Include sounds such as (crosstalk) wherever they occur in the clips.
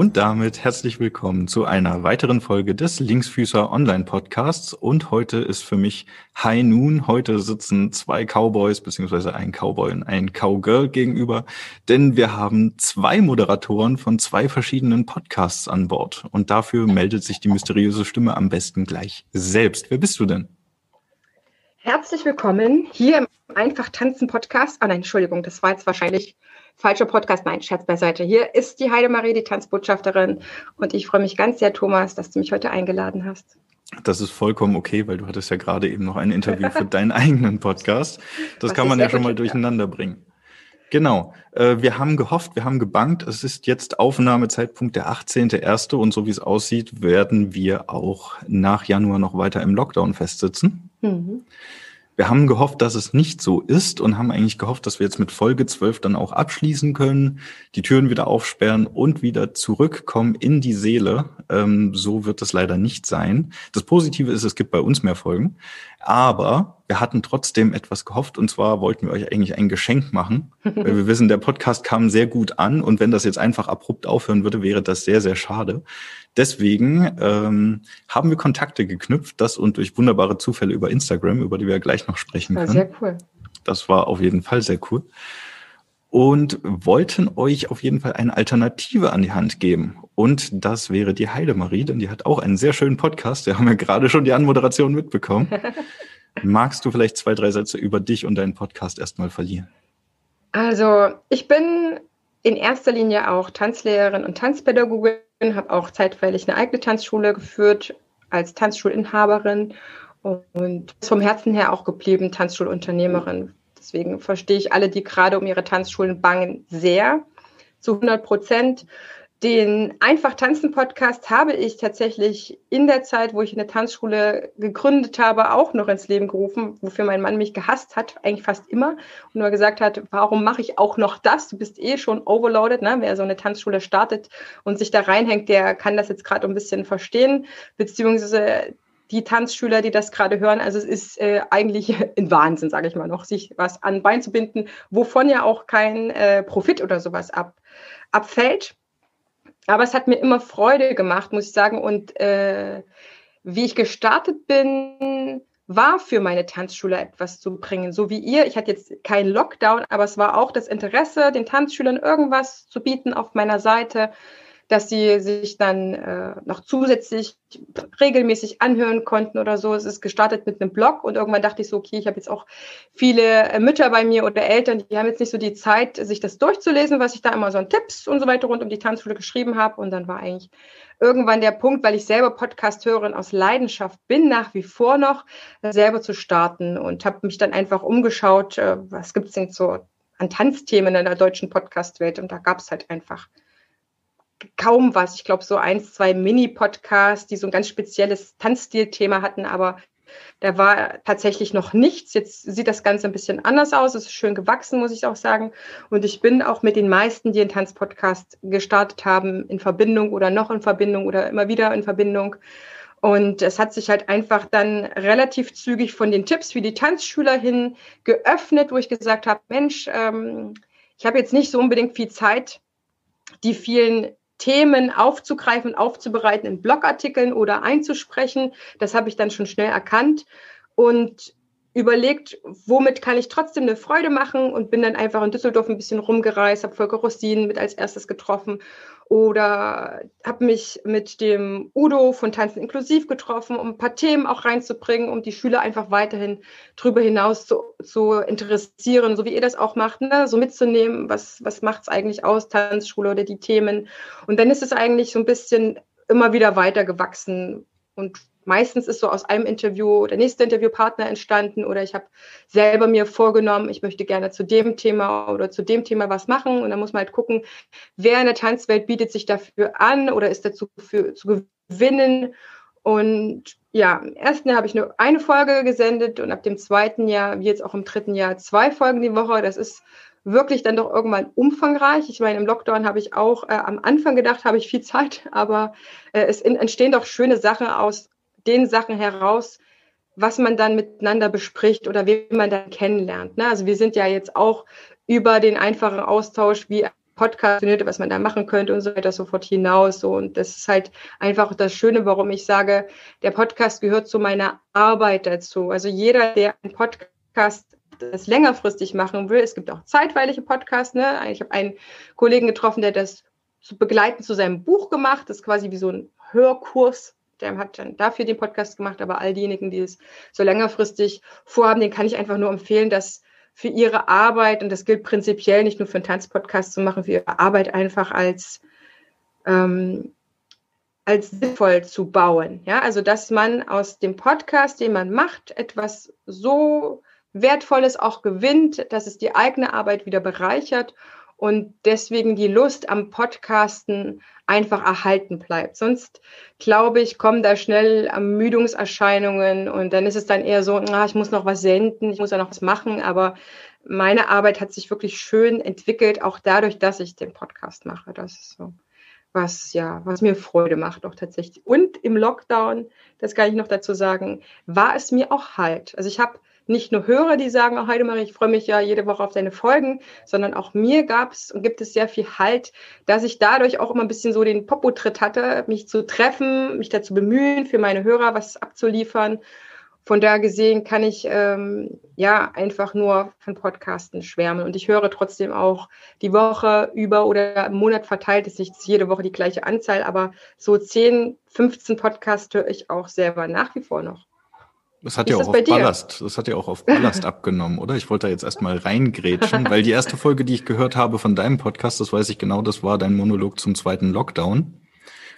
Und damit herzlich willkommen zu einer weiteren Folge des Linksfüßer Online Podcasts. Und heute ist für mich High Noon. Heute sitzen zwei Cowboys beziehungsweise ein Cowboy und ein Cowgirl gegenüber, denn wir haben zwei Moderatoren von zwei verschiedenen Podcasts an Bord. Und dafür meldet sich die mysteriöse Stimme am besten gleich selbst. Wer bist du denn? Herzlich willkommen hier im Einfach Tanzen Podcast. Ah nein, Entschuldigung, das war jetzt wahrscheinlich falscher Podcast. Nein, Scherz beiseite. Hier ist die Heidemarie, die Tanzbotschafterin. Und ich freue mich ganz sehr, Thomas, dass du mich heute eingeladen hast. Das ist vollkommen okay, weil du hattest ja gerade eben noch ein Interview für (laughs) deinen eigenen Podcast. Das Was kann man ja schon mal durcheinander bringen. Genau. Äh, wir haben gehofft, wir haben gebankt. Es ist jetzt Aufnahmezeitpunkt der 18.01. und so wie es aussieht, werden wir auch nach Januar noch weiter im Lockdown festsitzen. Mhm. Wir haben gehofft, dass es nicht so ist und haben eigentlich gehofft, dass wir jetzt mit Folge 12 dann auch abschließen können, die Türen wieder aufsperren und wieder zurückkommen in die Seele. Ähm, so wird es leider nicht sein. Das Positive ist, es gibt bei uns mehr Folgen. Aber wir hatten trotzdem etwas gehofft und zwar wollten wir euch eigentlich ein Geschenk machen, weil wir wissen, der Podcast kam sehr gut an und wenn das jetzt einfach abrupt aufhören würde, wäre das sehr, sehr schade. Deswegen ähm, haben wir Kontakte geknüpft, das und durch wunderbare Zufälle über Instagram, über die wir gleich noch sprechen können. Sehr cool. Das war auf jeden Fall sehr cool. Und wollten euch auf jeden Fall eine Alternative an die Hand geben. Und das wäre die Heidemarie, denn die hat auch einen sehr schönen Podcast. Wir haben ja gerade schon die Anmoderation mitbekommen. (laughs) Magst du vielleicht zwei, drei Sätze über dich und deinen Podcast erstmal verlieren? Also, ich bin in erster Linie auch Tanzlehrerin und Tanzpädagogin, habe auch zeitweilig eine eigene Tanzschule geführt als Tanzschulinhaberin und vom Herzen her auch geblieben Tanzschulunternehmerin. Deswegen verstehe ich alle, die gerade um ihre Tanzschulen bangen, sehr zu 100 Prozent. Den Einfach Tanzen Podcast habe ich tatsächlich in der Zeit, wo ich eine Tanzschule gegründet habe, auch noch ins Leben gerufen, wofür mein Mann mich gehasst hat, eigentlich fast immer. Und nur gesagt hat, warum mache ich auch noch das? Du bist eh schon overloaded. Ne? Wer so eine Tanzschule startet und sich da reinhängt, der kann das jetzt gerade ein bisschen verstehen. Beziehungsweise die Tanzschüler, die das gerade hören. Also es ist äh, eigentlich (laughs) ein Wahnsinn, sage ich mal noch, sich was an Bein zu binden, wovon ja auch kein äh, Profit oder sowas ab, abfällt. Aber es hat mir immer Freude gemacht, muss ich sagen. Und äh, wie ich gestartet bin, war für meine Tanzschule etwas zu bringen. So wie ihr. Ich hatte jetzt keinen Lockdown, aber es war auch das Interesse, den Tanzschülern irgendwas zu bieten auf meiner Seite dass sie sich dann äh, noch zusätzlich regelmäßig anhören konnten oder so. Es ist gestartet mit einem Blog und irgendwann dachte ich so, okay, ich habe jetzt auch viele äh, Mütter bei mir oder Eltern, die haben jetzt nicht so die Zeit, sich das durchzulesen, was ich da immer so an Tipps und so weiter rund um die Tanzschule geschrieben habe. Und dann war eigentlich irgendwann der Punkt, weil ich selber Podcast-Hörerin aus Leidenschaft bin, nach wie vor noch, selber zu starten und habe mich dann einfach umgeschaut, äh, was gibt es denn so an Tanzthemen in der deutschen Podcast-Welt. Und da gab es halt einfach kaum was. Ich glaube, so eins, zwei Mini-Podcasts, die so ein ganz spezielles Tanzstil-Thema hatten, aber da war tatsächlich noch nichts. Jetzt sieht das Ganze ein bisschen anders aus. Es ist schön gewachsen, muss ich auch sagen. Und ich bin auch mit den meisten, die einen Tanzpodcast gestartet haben, in Verbindung oder noch in Verbindung oder immer wieder in Verbindung. Und es hat sich halt einfach dann relativ zügig von den Tipps für die Tanzschüler hin geöffnet, wo ich gesagt habe, Mensch, ähm, ich habe jetzt nicht so unbedingt viel Zeit, die vielen Themen aufzugreifen, aufzubereiten in Blogartikeln oder einzusprechen. Das habe ich dann schon schnell erkannt und überlegt, womit kann ich trotzdem eine Freude machen und bin dann einfach in Düsseldorf ein bisschen rumgereist, habe Volker Rostin mit als erstes getroffen oder habe mich mit dem Udo von Tanzen inklusiv getroffen, um ein paar Themen auch reinzubringen, um die Schüler einfach weiterhin darüber hinaus zu, zu interessieren, so wie ihr das auch macht, ne? so mitzunehmen, was, was macht es eigentlich aus, Tanzschule oder die Themen. Und dann ist es eigentlich so ein bisschen immer wieder weiter gewachsen und meistens ist so aus einem Interview der nächste Interviewpartner entstanden oder ich habe selber mir vorgenommen, ich möchte gerne zu dem Thema oder zu dem Thema was machen und dann muss man halt gucken, wer in der Tanzwelt bietet sich dafür an oder ist dazu für, zu gewinnen und ja, im ersten Jahr habe ich nur eine Folge gesendet und ab dem zweiten Jahr, wie jetzt auch im dritten Jahr, zwei Folgen die Woche. Das ist wirklich dann doch irgendwann umfangreich. Ich meine, im Lockdown habe ich auch äh, am Anfang gedacht, habe ich viel Zeit, (laughs) aber äh, es in, entstehen doch schöne Sachen aus den Sachen heraus, was man dann miteinander bespricht oder wen man dann kennenlernt. Ne? Also wir sind ja jetzt auch über den einfachen Austausch wie Podcast findet, was man da machen könnte und so weiter sofort hinaus. So. Und das ist halt einfach das Schöne, warum ich sage, der Podcast gehört zu meiner Arbeit dazu. Also jeder, der einen Podcast das längerfristig machen will, es gibt auch zeitweilige Podcasts. Ne? Ich habe einen Kollegen getroffen, der das zu begleiten zu seinem Buch gemacht. Das ist quasi wie so ein Hörkurs. Der hat dann dafür den Podcast gemacht, aber all diejenigen, die es so längerfristig vorhaben, den kann ich einfach nur empfehlen, dass für ihre Arbeit, und das gilt prinzipiell nicht nur für einen Tanzpodcast zu machen, für ihre Arbeit einfach als, ähm, als sinnvoll zu bauen. Ja, also dass man aus dem Podcast, den man macht, etwas so Wertvolles auch gewinnt, dass es die eigene Arbeit wieder bereichert und deswegen die Lust am Podcasten einfach erhalten bleibt. Sonst, glaube ich, kommen da schnell Ermüdungserscheinungen und dann ist es dann eher so, ah, ich muss noch was senden, ich muss ja noch was machen, aber meine Arbeit hat sich wirklich schön entwickelt, auch dadurch, dass ich den Podcast mache. Das ist so was ja, was mir Freude macht auch tatsächlich. Und im Lockdown, das kann ich noch dazu sagen, war es mir auch halt. Also ich habe nicht nur Hörer, die sagen, oh, Heidemarie, ich freue mich ja jede Woche auf deine Folgen, sondern auch mir gab es und gibt es sehr viel Halt, dass ich dadurch auch immer ein bisschen so den Popo-Tritt hatte, mich zu treffen, mich dazu bemühen, für meine Hörer was abzuliefern. Von da gesehen kann ich ähm, ja einfach nur von Podcasten schwärmen. Und ich höre trotzdem auch die Woche über oder im Monat verteilt ist nicht jede Woche die gleiche Anzahl, aber so 10, 15 Podcasts höre ich auch selber nach wie vor noch. Das hat ja auch auf Ballast, das hat ja auch auf Ballast (laughs) abgenommen, oder? Ich wollte da jetzt erstmal reingrätschen, weil die erste Folge, die ich gehört habe von deinem Podcast, das weiß ich genau, das war dein Monolog zum zweiten Lockdown.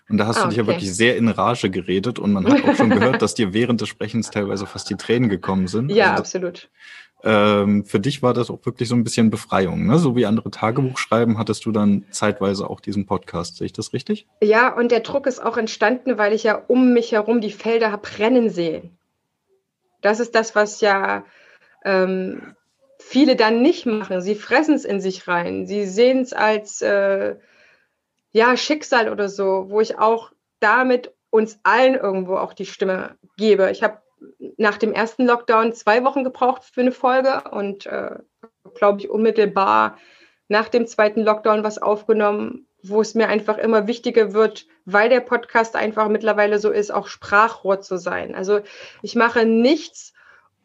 Und da hast ah, du dich ja wirklich sehr in Rage geredet und man hat auch schon gehört, dass dir während des Sprechens teilweise fast die Tränen gekommen sind. Ja, also, absolut. Ähm, für dich war das auch wirklich so ein bisschen Befreiung, ne? So wie andere Tagebuch schreiben, hattest du dann zeitweise auch diesen Podcast. Sehe ich das richtig? Ja, und der Druck ist auch entstanden, weil ich ja um mich herum die Felder habe brennen sehen. Das ist das, was ja ähm, viele dann nicht machen. Sie fressen es in sich rein. Sie sehen es als äh, ja, Schicksal oder so, wo ich auch damit uns allen irgendwo auch die Stimme gebe. Ich habe nach dem ersten Lockdown zwei Wochen gebraucht für eine Folge und äh, glaube ich unmittelbar nach dem zweiten Lockdown was aufgenommen, wo es mir einfach immer wichtiger wird, weil der Podcast einfach mittlerweile so ist, auch Sprachrohr zu sein. Also ich mache nichts,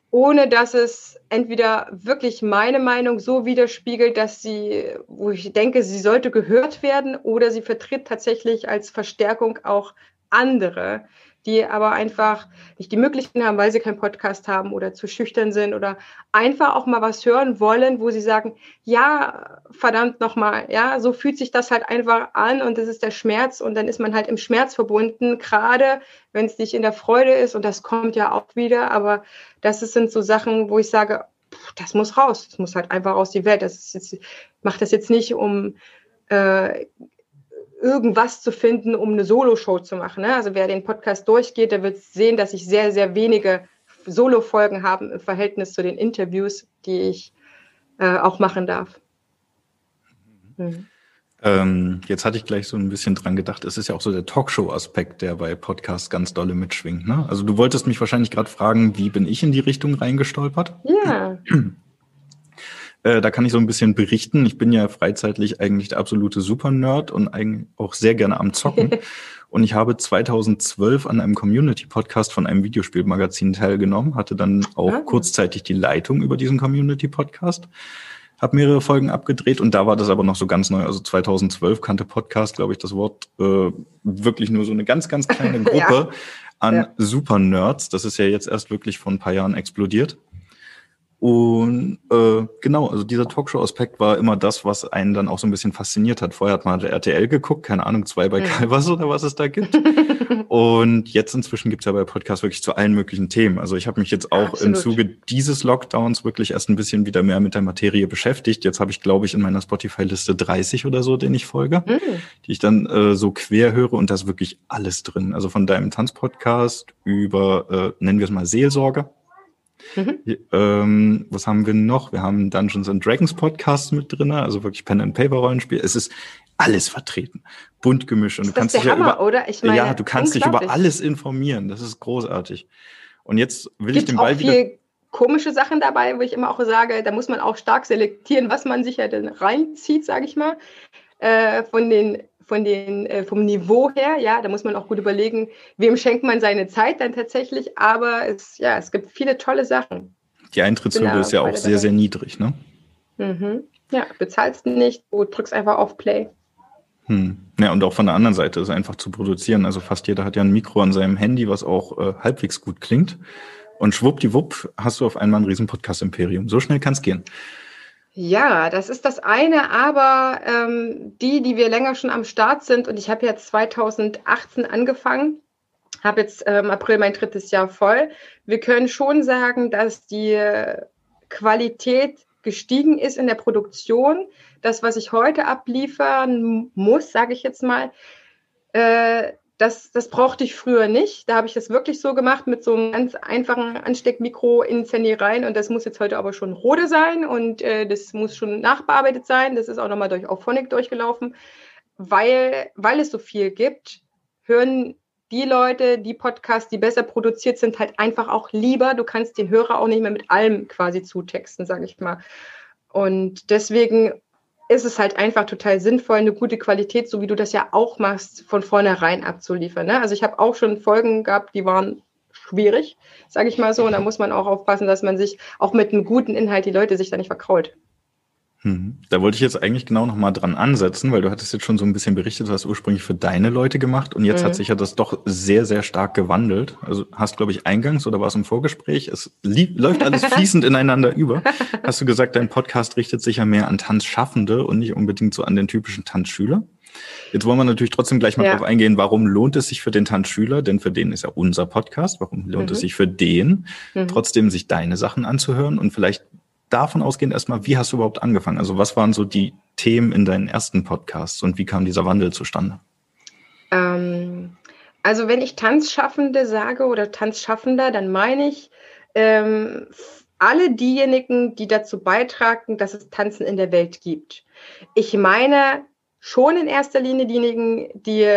ohne dass es entweder wirklich meine Meinung so widerspiegelt, dass sie, wo ich denke, sie sollte gehört werden, oder sie vertritt tatsächlich als Verstärkung auch andere die aber einfach nicht die Möglichkeiten haben, weil sie keinen Podcast haben oder zu schüchtern sind oder einfach auch mal was hören wollen, wo sie sagen, ja, verdammt nochmal, ja, so fühlt sich das halt einfach an und das ist der Schmerz und dann ist man halt im Schmerz verbunden, gerade wenn es nicht in der Freude ist und das kommt ja auch wieder, aber das sind so Sachen, wo ich sage, das muss raus, das muss halt einfach aus die Welt. Das ist jetzt, macht das jetzt nicht, um äh, irgendwas zu finden, um eine Solo-Show zu machen. Ne? Also wer den Podcast durchgeht, der wird sehen, dass ich sehr, sehr wenige Solo-Folgen habe im Verhältnis zu den Interviews, die ich äh, auch machen darf. Mhm. Ähm, jetzt hatte ich gleich so ein bisschen dran gedacht, es ist ja auch so der Talkshow-Aspekt, der bei Podcasts ganz dolle mitschwingt. Ne? Also du wolltest mich wahrscheinlich gerade fragen, wie bin ich in die Richtung reingestolpert? Ja. (clears throat) Äh, da kann ich so ein bisschen berichten. Ich bin ja freizeitlich eigentlich der absolute Super-Nerd und eigentlich auch sehr gerne am Zocken. (laughs) und ich habe 2012 an einem Community-Podcast von einem Videospielmagazin teilgenommen, hatte dann auch ah. kurzzeitig die Leitung über diesen Community-Podcast habe mehrere Folgen abgedreht und da war das aber noch so ganz neu. Also 2012 kannte Podcast, glaube ich, das Wort äh, wirklich nur so eine ganz, ganz kleine (laughs) Gruppe ja. an ja. Super-Nerds. Das ist ja jetzt erst wirklich vor ein paar Jahren explodiert. Und äh, genau, also dieser Talkshow-Aspekt war immer das, was einen dann auch so ein bisschen fasziniert hat. Vorher hat man RTL geguckt, keine Ahnung, zwei bei. Calvas oder was es da gibt. (laughs) und jetzt inzwischen gibt's ja bei Podcasts wirklich zu allen möglichen Themen. Also ich habe mich jetzt auch Absolut. im Zuge dieses Lockdowns wirklich erst ein bisschen wieder mehr mit der Materie beschäftigt. Jetzt habe ich, glaube ich, in meiner Spotify-Liste 30 oder so, den ich folge, mhm. die ich dann äh, so quer höre und da ist wirklich alles drin. Also von deinem Tanzpodcast über, äh, nennen wir es mal Seelsorge Mhm. Ähm, was haben wir noch? Wir haben Dungeons and Dragons Podcast mit drin, also wirklich Pen and Paper Rollenspiel. Es ist alles vertreten, bunt gemischt und du kannst dich ja über oder? Ich meine, ja, du kannst dich über alles informieren. Das ist großartig. Und jetzt will Gibt's ich den Ball auch wieder komische Sachen dabei, wo ich immer auch sage, da muss man auch stark selektieren, was man sich ja denn reinzieht, sage ich mal. äh, von den von den, äh, vom Niveau her, ja, da muss man auch gut überlegen, wem schenkt man seine Zeit dann tatsächlich. Aber es, ja, es gibt viele tolle Sachen. Die Eintrittshürde ist ja auch sehr, dabei. sehr niedrig, ne? Mhm. Ja, bezahlst nicht, du drückst einfach auf Play. Hm. Ja, und auch von der anderen Seite ist einfach zu produzieren. Also fast jeder hat ja ein Mikro an seinem Handy, was auch äh, halbwegs gut klingt. Und schwuppdiwupp hast du auf einmal ein riesen Podcast-Imperium. So schnell kann es gehen. Ja, das ist das eine, aber ähm, die, die wir länger schon am Start sind, und ich habe jetzt 2018 angefangen, habe jetzt im ähm, April mein drittes Jahr voll. Wir können schon sagen, dass die Qualität gestiegen ist in der Produktion. Das, was ich heute abliefern muss, sage ich jetzt mal, äh, das, das brauchte ich früher nicht. Da habe ich das wirklich so gemacht mit so einem ganz einfachen Ansteckmikro ins Handy rein. Und das muss jetzt heute aber schon Rode sein und äh, das muss schon nachbearbeitet sein. Das ist auch nochmal durch Auphonic durchgelaufen. Weil, weil es so viel gibt, hören die Leute, die Podcasts, die besser produziert sind, halt einfach auch lieber. Du kannst den Hörer auch nicht mehr mit allem quasi zutexten, sage ich mal. Und deswegen ist es halt einfach total sinnvoll, eine gute Qualität, so wie du das ja auch machst, von vornherein abzuliefern. Ne? Also ich habe auch schon Folgen gehabt, die waren schwierig, sage ich mal so. Und da muss man auch aufpassen, dass man sich auch mit einem guten Inhalt die Leute sich da nicht verkrault. Hm. Da wollte ich jetzt eigentlich genau nochmal dran ansetzen, weil du hattest jetzt schon so ein bisschen berichtet, du hast ursprünglich für deine Leute gemacht und jetzt mhm. hat sich ja das doch sehr, sehr stark gewandelt. Also hast, glaube ich, eingangs oder war es im Vorgespräch, es läuft alles (laughs) fließend ineinander über. Hast du gesagt, dein Podcast richtet sich ja mehr an Tanzschaffende und nicht unbedingt so an den typischen Tanzschüler. Jetzt wollen wir natürlich trotzdem gleich mal ja. darauf eingehen, warum lohnt es sich für den Tanzschüler, denn für den ist ja unser Podcast, warum lohnt mhm. es sich für den, mhm. trotzdem sich deine Sachen anzuhören und vielleicht davon ausgehend erstmal, wie hast du überhaupt angefangen? Also was waren so die Themen in deinen ersten Podcasts und wie kam dieser Wandel zustande? Ähm, also wenn ich Tanzschaffende sage oder Tanzschaffender, dann meine ich ähm, alle diejenigen, die dazu beitragen, dass es Tanzen in der Welt gibt. Ich meine schon in erster Linie diejenigen, die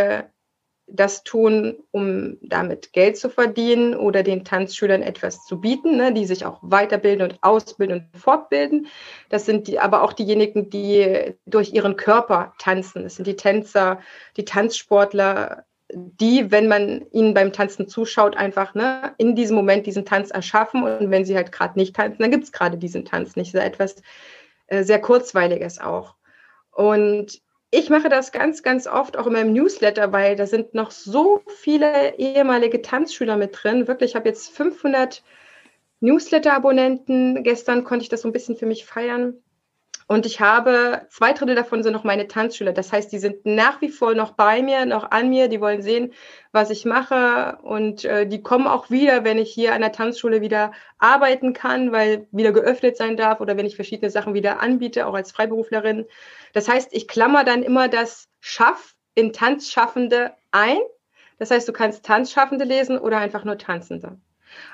das tun, um damit Geld zu verdienen oder den Tanzschülern etwas zu bieten, ne, die sich auch weiterbilden und ausbilden und fortbilden. Das sind die, aber auch diejenigen, die durch ihren Körper tanzen. Das sind die Tänzer, die Tanzsportler, die, wenn man ihnen beim Tanzen zuschaut, einfach ne, in diesem Moment diesen Tanz erschaffen. Und wenn sie halt gerade nicht tanzen, dann gibt es gerade diesen Tanz nicht. Das ist etwas äh, sehr Kurzweiliges auch. Und ich mache das ganz, ganz oft auch in meinem Newsletter, weil da sind noch so viele ehemalige Tanzschüler mit drin. Wirklich, ich habe jetzt 500 Newsletter-Abonnenten. Gestern konnte ich das so ein bisschen für mich feiern. Und ich habe zwei Drittel davon sind noch meine Tanzschüler. Das heißt, die sind nach wie vor noch bei mir, noch an mir. Die wollen sehen, was ich mache. Und äh, die kommen auch wieder, wenn ich hier an der Tanzschule wieder arbeiten kann, weil wieder geöffnet sein darf oder wenn ich verschiedene Sachen wieder anbiete, auch als Freiberuflerin. Das heißt, ich klammer dann immer das Schaff in Tanzschaffende ein. Das heißt, du kannst Tanzschaffende lesen oder einfach nur Tanzende.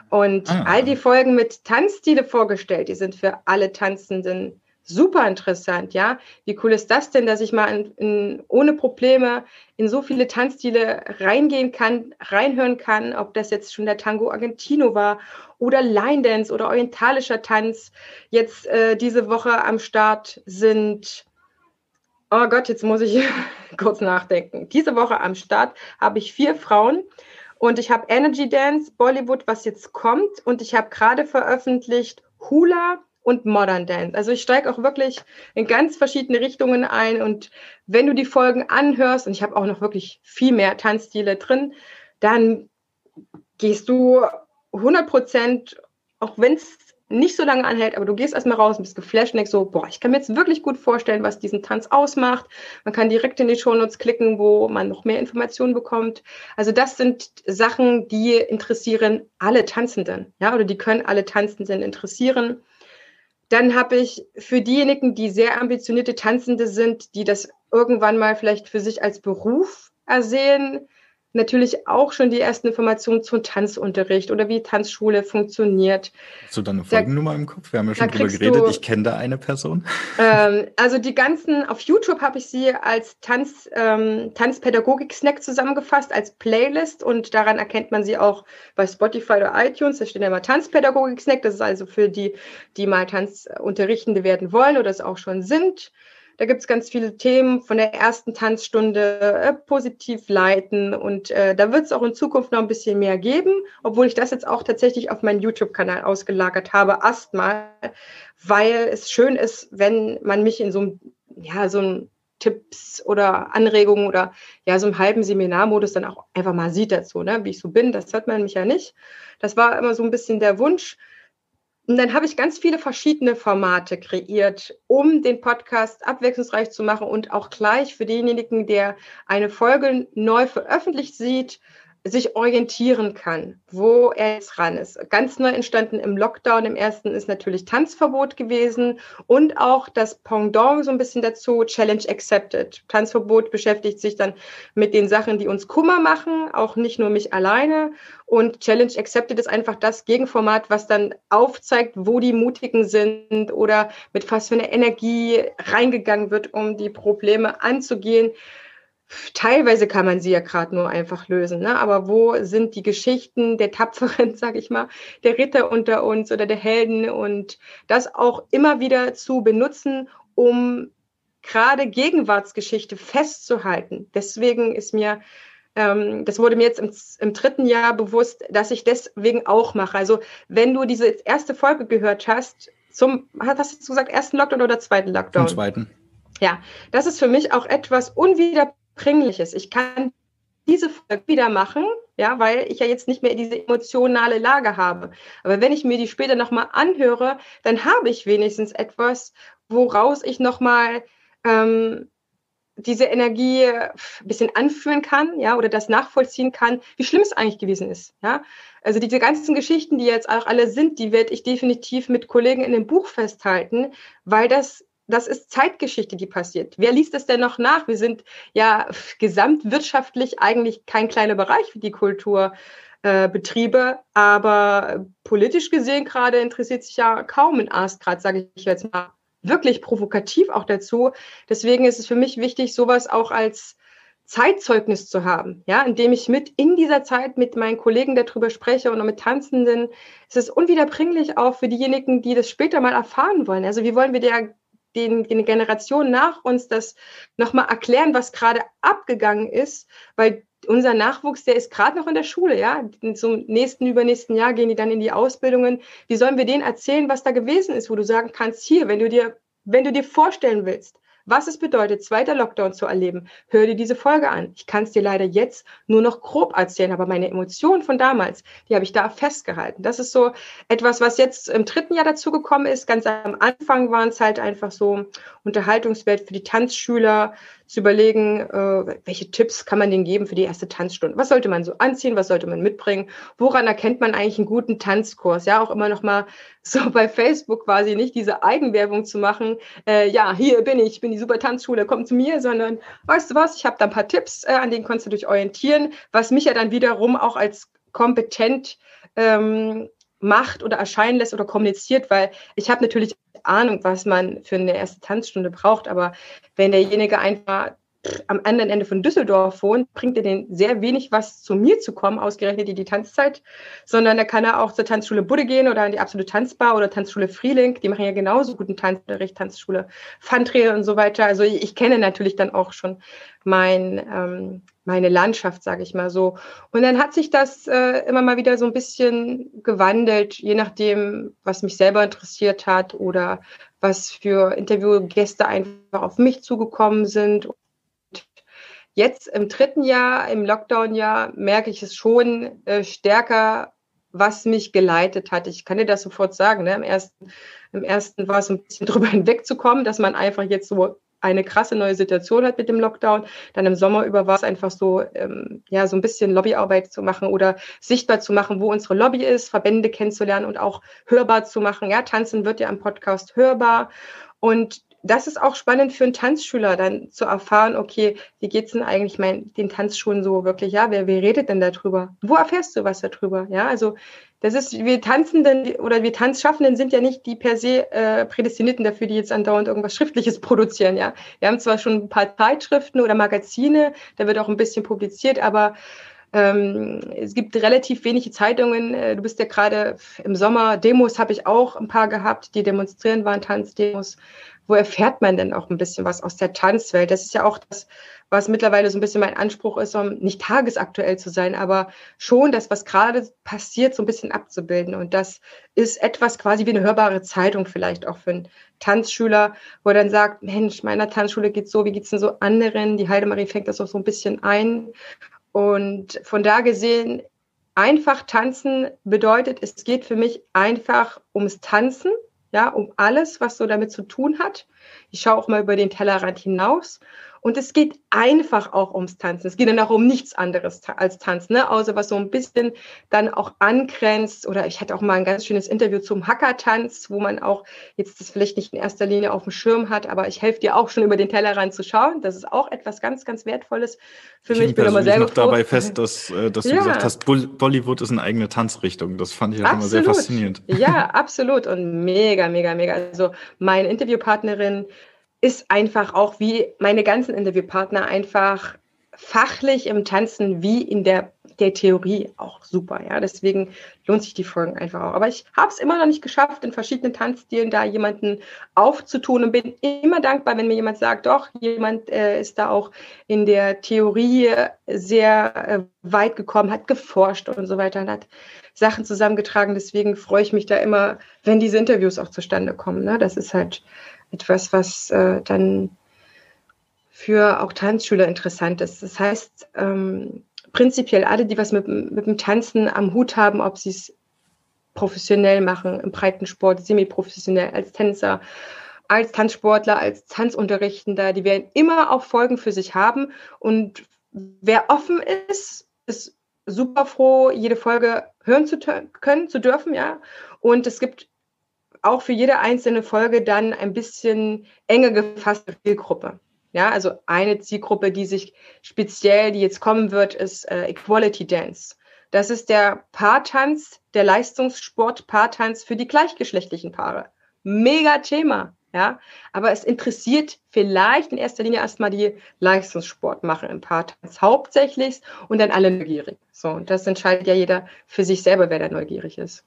Und ah. all die Folgen mit Tanzstile vorgestellt, die sind für alle Tanzenden super interessant, ja. Wie cool ist das denn, dass ich mal in, in, ohne Probleme in so viele Tanzstile reingehen kann, reinhören kann, ob das jetzt schon der Tango Argentino war oder Line Dance oder orientalischer Tanz. Jetzt äh, diese Woche am Start sind Oh Gott, jetzt muss ich (laughs) kurz nachdenken. Diese Woche am Start habe ich vier Frauen und ich habe Energy Dance, Bollywood, was jetzt kommt und ich habe gerade veröffentlicht Hula und Modern Dance. Also ich steige auch wirklich in ganz verschiedene Richtungen ein und wenn du die Folgen anhörst und ich habe auch noch wirklich viel mehr Tanzstile drin, dann gehst du 100 Prozent, auch wenn es nicht so lange anhält, aber du gehst erstmal raus und bist geflasht und denkst so, boah, ich kann mir jetzt wirklich gut vorstellen, was diesen Tanz ausmacht. Man kann direkt in die Shownotes klicken, wo man noch mehr Informationen bekommt. Also das sind Sachen, die interessieren alle Tanzenden, ja, oder die können alle Tanzenden interessieren. Dann habe ich für diejenigen, die sehr ambitionierte Tanzende sind, die das irgendwann mal vielleicht für sich als Beruf ersehen, natürlich auch schon die ersten Informationen zum Tanzunterricht oder wie Tanzschule funktioniert. Hast du da eine Folgennummer da, im Kopf? Wir haben ja schon drüber geredet. Du, ich kenne da eine Person. Ähm, also die ganzen, auf YouTube habe ich sie als Tanz, ähm, Tanzpädagogik-Snack zusammengefasst, als Playlist und daran erkennt man sie auch bei Spotify oder iTunes. Da steht ja immer Tanzpädagogik-Snack. Das ist also für die, die mal Tanzunterrichtende werden wollen oder es auch schon sind. Da gibt es ganz viele Themen von der ersten Tanzstunde äh, positiv leiten und äh, da wird es auch in Zukunft noch ein bisschen mehr geben, obwohl ich das jetzt auch tatsächlich auf meinen YouTube-Kanal ausgelagert habe, erstmal, weil es schön ist, wenn man mich in so einem, ja, so ein Tipps oder Anregungen oder ja, so im halben Seminarmodus dann auch einfach mal sieht dazu, ne? wie ich so bin. Das hört man mich ja nicht. Das war immer so ein bisschen der Wunsch, und dann habe ich ganz viele verschiedene Formate kreiert, um den Podcast abwechslungsreich zu machen und auch gleich für denjenigen, der eine Folge neu veröffentlicht sieht, sich orientieren kann, wo er jetzt ran ist. Ganz neu entstanden im Lockdown. Im ersten ist natürlich Tanzverbot gewesen und auch das Pendant so ein bisschen dazu, Challenge Accepted. Tanzverbot beschäftigt sich dann mit den Sachen, die uns Kummer machen, auch nicht nur mich alleine. Und Challenge Accepted ist einfach das Gegenformat, was dann aufzeigt, wo die Mutigen sind oder mit was für eine Energie reingegangen wird, um die Probleme anzugehen teilweise kann man sie ja gerade nur einfach lösen, ne? aber wo sind die Geschichten der Tapferen, (laughs) sag ich mal, der Ritter unter uns oder der Helden und das auch immer wieder zu benutzen, um gerade Gegenwartsgeschichte festzuhalten. Deswegen ist mir, ähm, das wurde mir jetzt im, im dritten Jahr bewusst, dass ich deswegen auch mache. Also wenn du diese erste Folge gehört hast, zum, hast du gesagt, ersten Lockdown oder zweiten Lockdown? Zum zweiten. Ja, das ist für mich auch etwas unwiederbringlich Dringliches. Ich kann diese Folge wieder machen, ja, weil ich ja jetzt nicht mehr diese emotionale Lage habe. Aber wenn ich mir die später nochmal anhöre, dann habe ich wenigstens etwas, woraus ich nochmal ähm, diese Energie ein bisschen anführen kann, ja, oder das nachvollziehen kann, wie schlimm es eigentlich gewesen ist, ja. Also diese ganzen Geschichten, die jetzt auch alle sind, die werde ich definitiv mit Kollegen in dem Buch festhalten, weil das das ist Zeitgeschichte, die passiert. Wer liest es denn noch nach? Wir sind ja gesamtwirtschaftlich eigentlich kein kleiner Bereich wie die Kulturbetriebe, äh, aber politisch gesehen gerade interessiert sich ja kaum ein Arzt gerade, sage ich jetzt mal, wirklich provokativ auch dazu. Deswegen ist es für mich wichtig, sowas auch als Zeitzeugnis zu haben, ja, indem ich mit in dieser Zeit mit meinen Kollegen darüber spreche und mit Tanzenden. Es ist unwiederbringlich auch für diejenigen, die das später mal erfahren wollen. Also wie wollen wir der den, den Generationen nach uns das nochmal erklären, was gerade abgegangen ist, weil unser Nachwuchs, der ist gerade noch in der Schule, ja. Zum nächsten, übernächsten Jahr gehen die dann in die Ausbildungen. Wie sollen wir denen erzählen, was da gewesen ist, wo du sagen kannst, hier, wenn du dir, wenn du dir vorstellen willst, was es bedeutet, zweiter Lockdown zu erleben, hör dir diese Folge an. Ich kann es dir leider jetzt nur noch grob erzählen, aber meine Emotionen von damals, die habe ich da festgehalten. Das ist so etwas, was jetzt im dritten Jahr dazugekommen ist. Ganz am Anfang waren es halt einfach so Unterhaltungswert für die Tanzschüler, zu überlegen, äh, welche Tipps kann man denen geben für die erste Tanzstunde. Was sollte man so anziehen? Was sollte man mitbringen? Woran erkennt man eigentlich einen guten Tanzkurs? Ja, auch immer noch mal so (laughs) bei Facebook quasi nicht diese Eigenwerbung zu machen. Äh, ja, hier bin ich, ich bin die super Tanzschule, komm zu mir, sondern weißt du was? Ich habe da ein paar Tipps, äh, an denen kannst du dich orientieren, was mich ja dann wiederum auch als kompetent ähm, macht oder erscheinen lässt oder kommuniziert, weil ich habe natürlich Ahnung, was man für eine erste Tanzstunde braucht, aber wenn derjenige einfach am anderen Ende von Düsseldorf wohnt, bringt er den sehr wenig was zu mir zu kommen, ausgerechnet die, die Tanzzeit, sondern da kann er auch zur Tanzschule Budde gehen oder an die absolute Tanzbar oder Tanzschule Freelink, die machen ja genauso guten Tanzunterricht, Tanzschule Fandre und so weiter. Also ich, ich, kenne natürlich dann auch schon mein, ähm, meine Landschaft, sage ich mal so. Und dann hat sich das äh, immer mal wieder so ein bisschen gewandelt, je nachdem, was mich selber interessiert hat oder was für Interviewgäste einfach auf mich zugekommen sind. Jetzt im dritten Jahr, im Lockdown-Jahr, merke ich es schon äh, stärker, was mich geleitet hat. Ich kann dir das sofort sagen. Ne? Im, ersten, Im ersten war es ein bisschen (laughs) drüber hinwegzukommen, dass man einfach jetzt so eine krasse neue Situation hat mit dem Lockdown. Dann im Sommer über war es einfach so, ähm, ja, so ein bisschen Lobbyarbeit zu machen oder sichtbar zu machen, wo unsere Lobby ist, Verbände kennenzulernen und auch hörbar zu machen. Ja, tanzen wird ja am Podcast hörbar. Und das ist auch spannend für einen Tanzschüler dann zu erfahren, okay, wie geht's denn eigentlich mein, den Tanzschulen so wirklich? Ja, wer, wer redet denn darüber? Wo erfährst du was darüber? Ja, also das ist, wir Tanzenden oder wir Tanzschaffenden sind ja nicht die per se äh, Prädestinierten dafür, die jetzt andauernd irgendwas Schriftliches (laughs) produzieren, ja. Wir haben zwar schon ein paar Zeitschriften oder Magazine, da wird auch ein bisschen publiziert, aber ähm, es gibt relativ wenige Zeitungen. Äh, du bist ja gerade im Sommer, Demos habe ich auch ein paar gehabt, die demonstrieren waren, Tanzdemos. Wo erfährt man denn auch ein bisschen was aus der Tanzwelt? Das ist ja auch das, was mittlerweile so ein bisschen mein Anspruch ist, um nicht tagesaktuell zu sein, aber schon das, was gerade passiert, so ein bisschen abzubilden. Und das ist etwas quasi wie eine hörbare Zeitung vielleicht auch für einen Tanzschüler, wo er dann sagt, Mensch, meiner Tanzschule geht so, wie geht's denn so anderen? Die Heidemarie fängt das auch so ein bisschen ein. Und von da gesehen, einfach tanzen bedeutet, es geht für mich einfach ums Tanzen, ja, um alles, was so damit zu tun hat. Ich schaue auch mal über den Tellerrand hinaus und es geht einfach auch ums Tanzen. Es geht dann auch um nichts anderes als Tanzen, ne? außer was so ein bisschen dann auch angrenzt. Oder ich hatte auch mal ein ganz schönes Interview zum Hackertanz, wo man auch jetzt das vielleicht nicht in erster Linie auf dem Schirm hat, aber ich helfe dir auch schon über den Tellerrand zu schauen. Das ist auch etwas ganz, ganz Wertvolles für ich mich. Ich bin immer sehr noch dabei fest, dass, äh, dass du ja. gesagt hast, Bollywood ist eine eigene Tanzrichtung. Das fand ich auch immer sehr faszinierend. Ja, (laughs) absolut. Und mega, mega, mega. Also meine Interviewpartnerin, ist einfach auch wie meine ganzen Interviewpartner einfach fachlich im Tanzen wie in der, der Theorie auch super. Ja, deswegen lohnt sich die Folgen einfach auch. Aber ich habe es immer noch nicht geschafft, in verschiedenen Tanzstilen da jemanden aufzutun und bin immer dankbar, wenn mir jemand sagt, doch, jemand äh, ist da auch in der Theorie sehr äh, weit gekommen, hat geforscht und so weiter und hat Sachen zusammengetragen. Deswegen freue ich mich da immer, wenn diese Interviews auch zustande kommen. Ne? Das ist halt etwas, was äh, dann für auch Tanzschüler interessant ist. Das heißt, ähm, prinzipiell alle, die was mit, mit dem Tanzen am Hut haben, ob sie es professionell machen, im Breitensport, semi-professionell, als Tänzer, als Tanzsportler, als Tanzunterrichtender, die werden immer auch Folgen für sich haben. Und wer offen ist, ist super froh, jede Folge hören zu können, zu dürfen, ja. Und es gibt auch für jede einzelne Folge dann ein bisschen enger gefasste Zielgruppe. Ja, also eine Zielgruppe, die sich speziell, die jetzt kommen wird, ist äh, Equality Dance. Das ist der Paartanz, der Leistungssport-Paartanz für die gleichgeschlechtlichen Paare. Mega Thema, ja. Aber es interessiert vielleicht in erster Linie erstmal die Leistungssportmacher im Paartanz hauptsächlich und dann alle neugierig. So, und das entscheidet ja jeder für sich selber, wer da neugierig ist.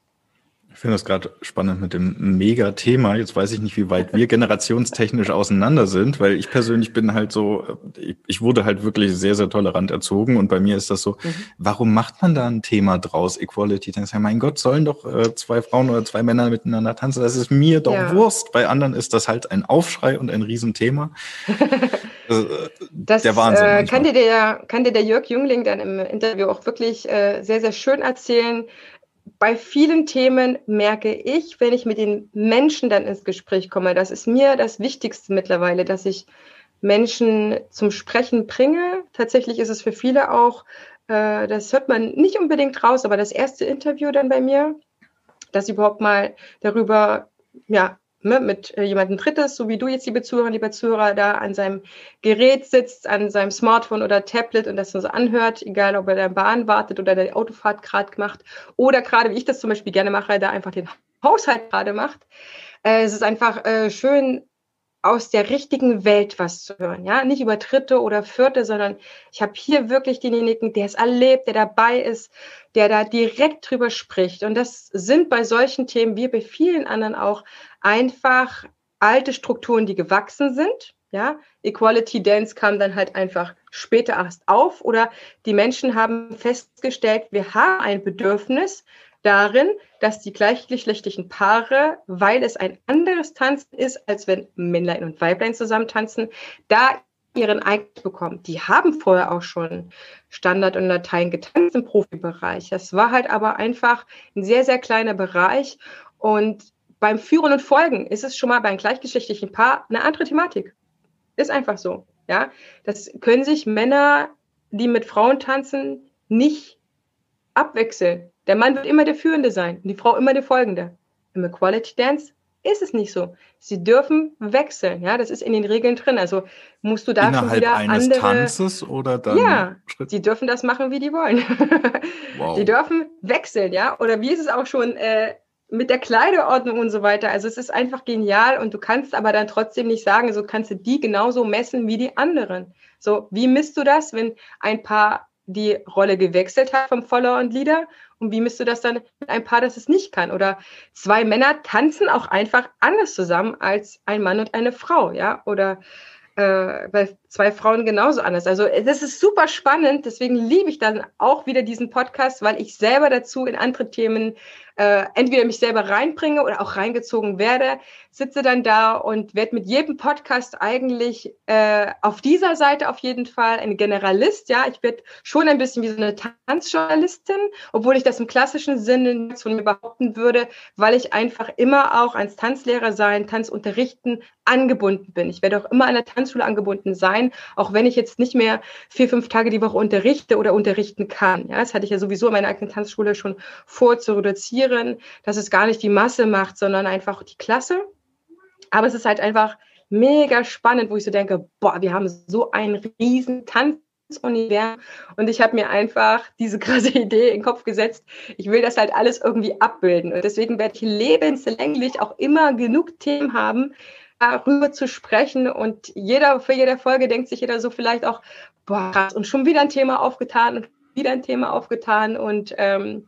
Ich finde das gerade spannend mit dem Mega-Thema. Jetzt weiß ich nicht, wie weit wir generationstechnisch auseinander sind, weil ich persönlich bin halt so, ich, wurde halt wirklich sehr, sehr tolerant erzogen und bei mir ist das so, mhm. warum macht man da ein Thema draus, Equality? Dann ja, mein Gott, sollen doch äh, zwei Frauen oder zwei Männer miteinander tanzen? Das ist mir doch ja. Wurst. Bei anderen ist das halt ein Aufschrei und ein Riesenthema. (laughs) also, das der Wahnsinn. Äh, kann, dir der, kann dir der Jörg Jüngling dann im Interview auch wirklich äh, sehr, sehr schön erzählen, bei vielen Themen merke ich, wenn ich mit den Menschen dann ins Gespräch komme, das ist mir das Wichtigste mittlerweile, dass ich Menschen zum Sprechen bringe. Tatsächlich ist es für viele auch, äh, das hört man nicht unbedingt raus, aber das erste Interview dann bei mir, dass überhaupt mal darüber ja, mit äh, jemandem Drittes, so wie du jetzt, liebe Zuhörer, lieber Zuhörer, da an seinem Gerät sitzt, an seinem Smartphone oder Tablet und das so anhört, egal ob er in Bahn wartet oder die Autofahrt gerade macht oder gerade, wie ich das zum Beispiel gerne mache, da einfach den Haushalt gerade macht. Äh, es ist einfach äh, schön, aus der richtigen Welt was zu hören, ja, nicht über Dritte oder Vierte, sondern ich habe hier wirklich denjenigen, der es erlebt, der dabei ist, der da direkt drüber spricht. Und das sind bei solchen Themen, wie bei vielen anderen auch, einfach alte Strukturen, die gewachsen sind. Ja, Equality Dance kam dann halt einfach später erst auf oder die Menschen haben festgestellt, wir haben ein Bedürfnis darin, dass die gleichgeschlechtlichen Paare, weil es ein anderes Tanzen ist, als wenn Männlein und Weiblein zusammen tanzen, da ihren Eignung bekommen. Die haben vorher auch schon Standard und Latein getanzt im Profibereich. Das war halt aber einfach ein sehr, sehr kleiner Bereich und beim Führen und Folgen ist es schon mal bei einem gleichgeschlechtlichen Paar eine andere Thematik. Ist einfach so. Ja, das können sich Männer, die mit Frauen tanzen, nicht abwechseln. Der Mann wird immer der Führende sein und die Frau immer der Folgende. Im Equality Dance ist es nicht so. Sie dürfen wechseln, ja, das ist in den Regeln drin. Also musst du da Innerhalb wieder eines andere Tanzes oder dann Ja, Schritt? sie dürfen das machen, wie die wollen. (laughs) wow. Die dürfen wechseln, ja, oder wie ist es auch schon äh, mit der Kleiderordnung und so weiter. Also es ist einfach genial und du kannst aber dann trotzdem nicht sagen, so kannst du die genauso messen wie die anderen. So, wie misst du das, wenn ein Paar die Rolle gewechselt hat vom Follower und Leader? Und wie misst du das dann mit einem Paar, das es nicht kann? Oder zwei Männer tanzen auch einfach anders zusammen als ein Mann und eine Frau, ja? Oder äh, bei zwei Frauen genauso anders. Also das ist super spannend, deswegen liebe ich dann auch wieder diesen Podcast, weil ich selber dazu in andere Themen äh, entweder mich selber reinbringe oder auch reingezogen werde, sitze dann da und werde mit jedem Podcast eigentlich äh, auf dieser Seite auf jeden Fall ein Generalist. Ja, ich werde schon ein bisschen wie so eine Tanzjournalistin, obwohl ich das im klassischen Sinne nicht von mir behaupten würde, weil ich einfach immer auch als Tanzlehrer sein, Tanzunterrichten angebunden bin. Ich werde auch immer an der Tanzschule angebunden sein, auch wenn ich jetzt nicht mehr vier, fünf Tage die Woche unterrichte oder unterrichten kann. Ja, das hatte ich ja sowieso in meiner eigenen Tanzschule schon vor zu reduzieren dass es gar nicht die Masse macht, sondern einfach die Klasse. Aber es ist halt einfach mega spannend, wo ich so denke, boah, wir haben so ein riesen Tanzuniversum und ich habe mir einfach diese krasse (laughs) Idee in den Kopf gesetzt. Ich will das halt alles irgendwie abbilden und deswegen werde ich lebenslänglich auch immer genug Themen haben, darüber zu sprechen und jeder für jede Folge denkt sich jeder so vielleicht auch, boah, krass, und schon wieder ein Thema aufgetan und wieder ein Thema aufgetan und ähm,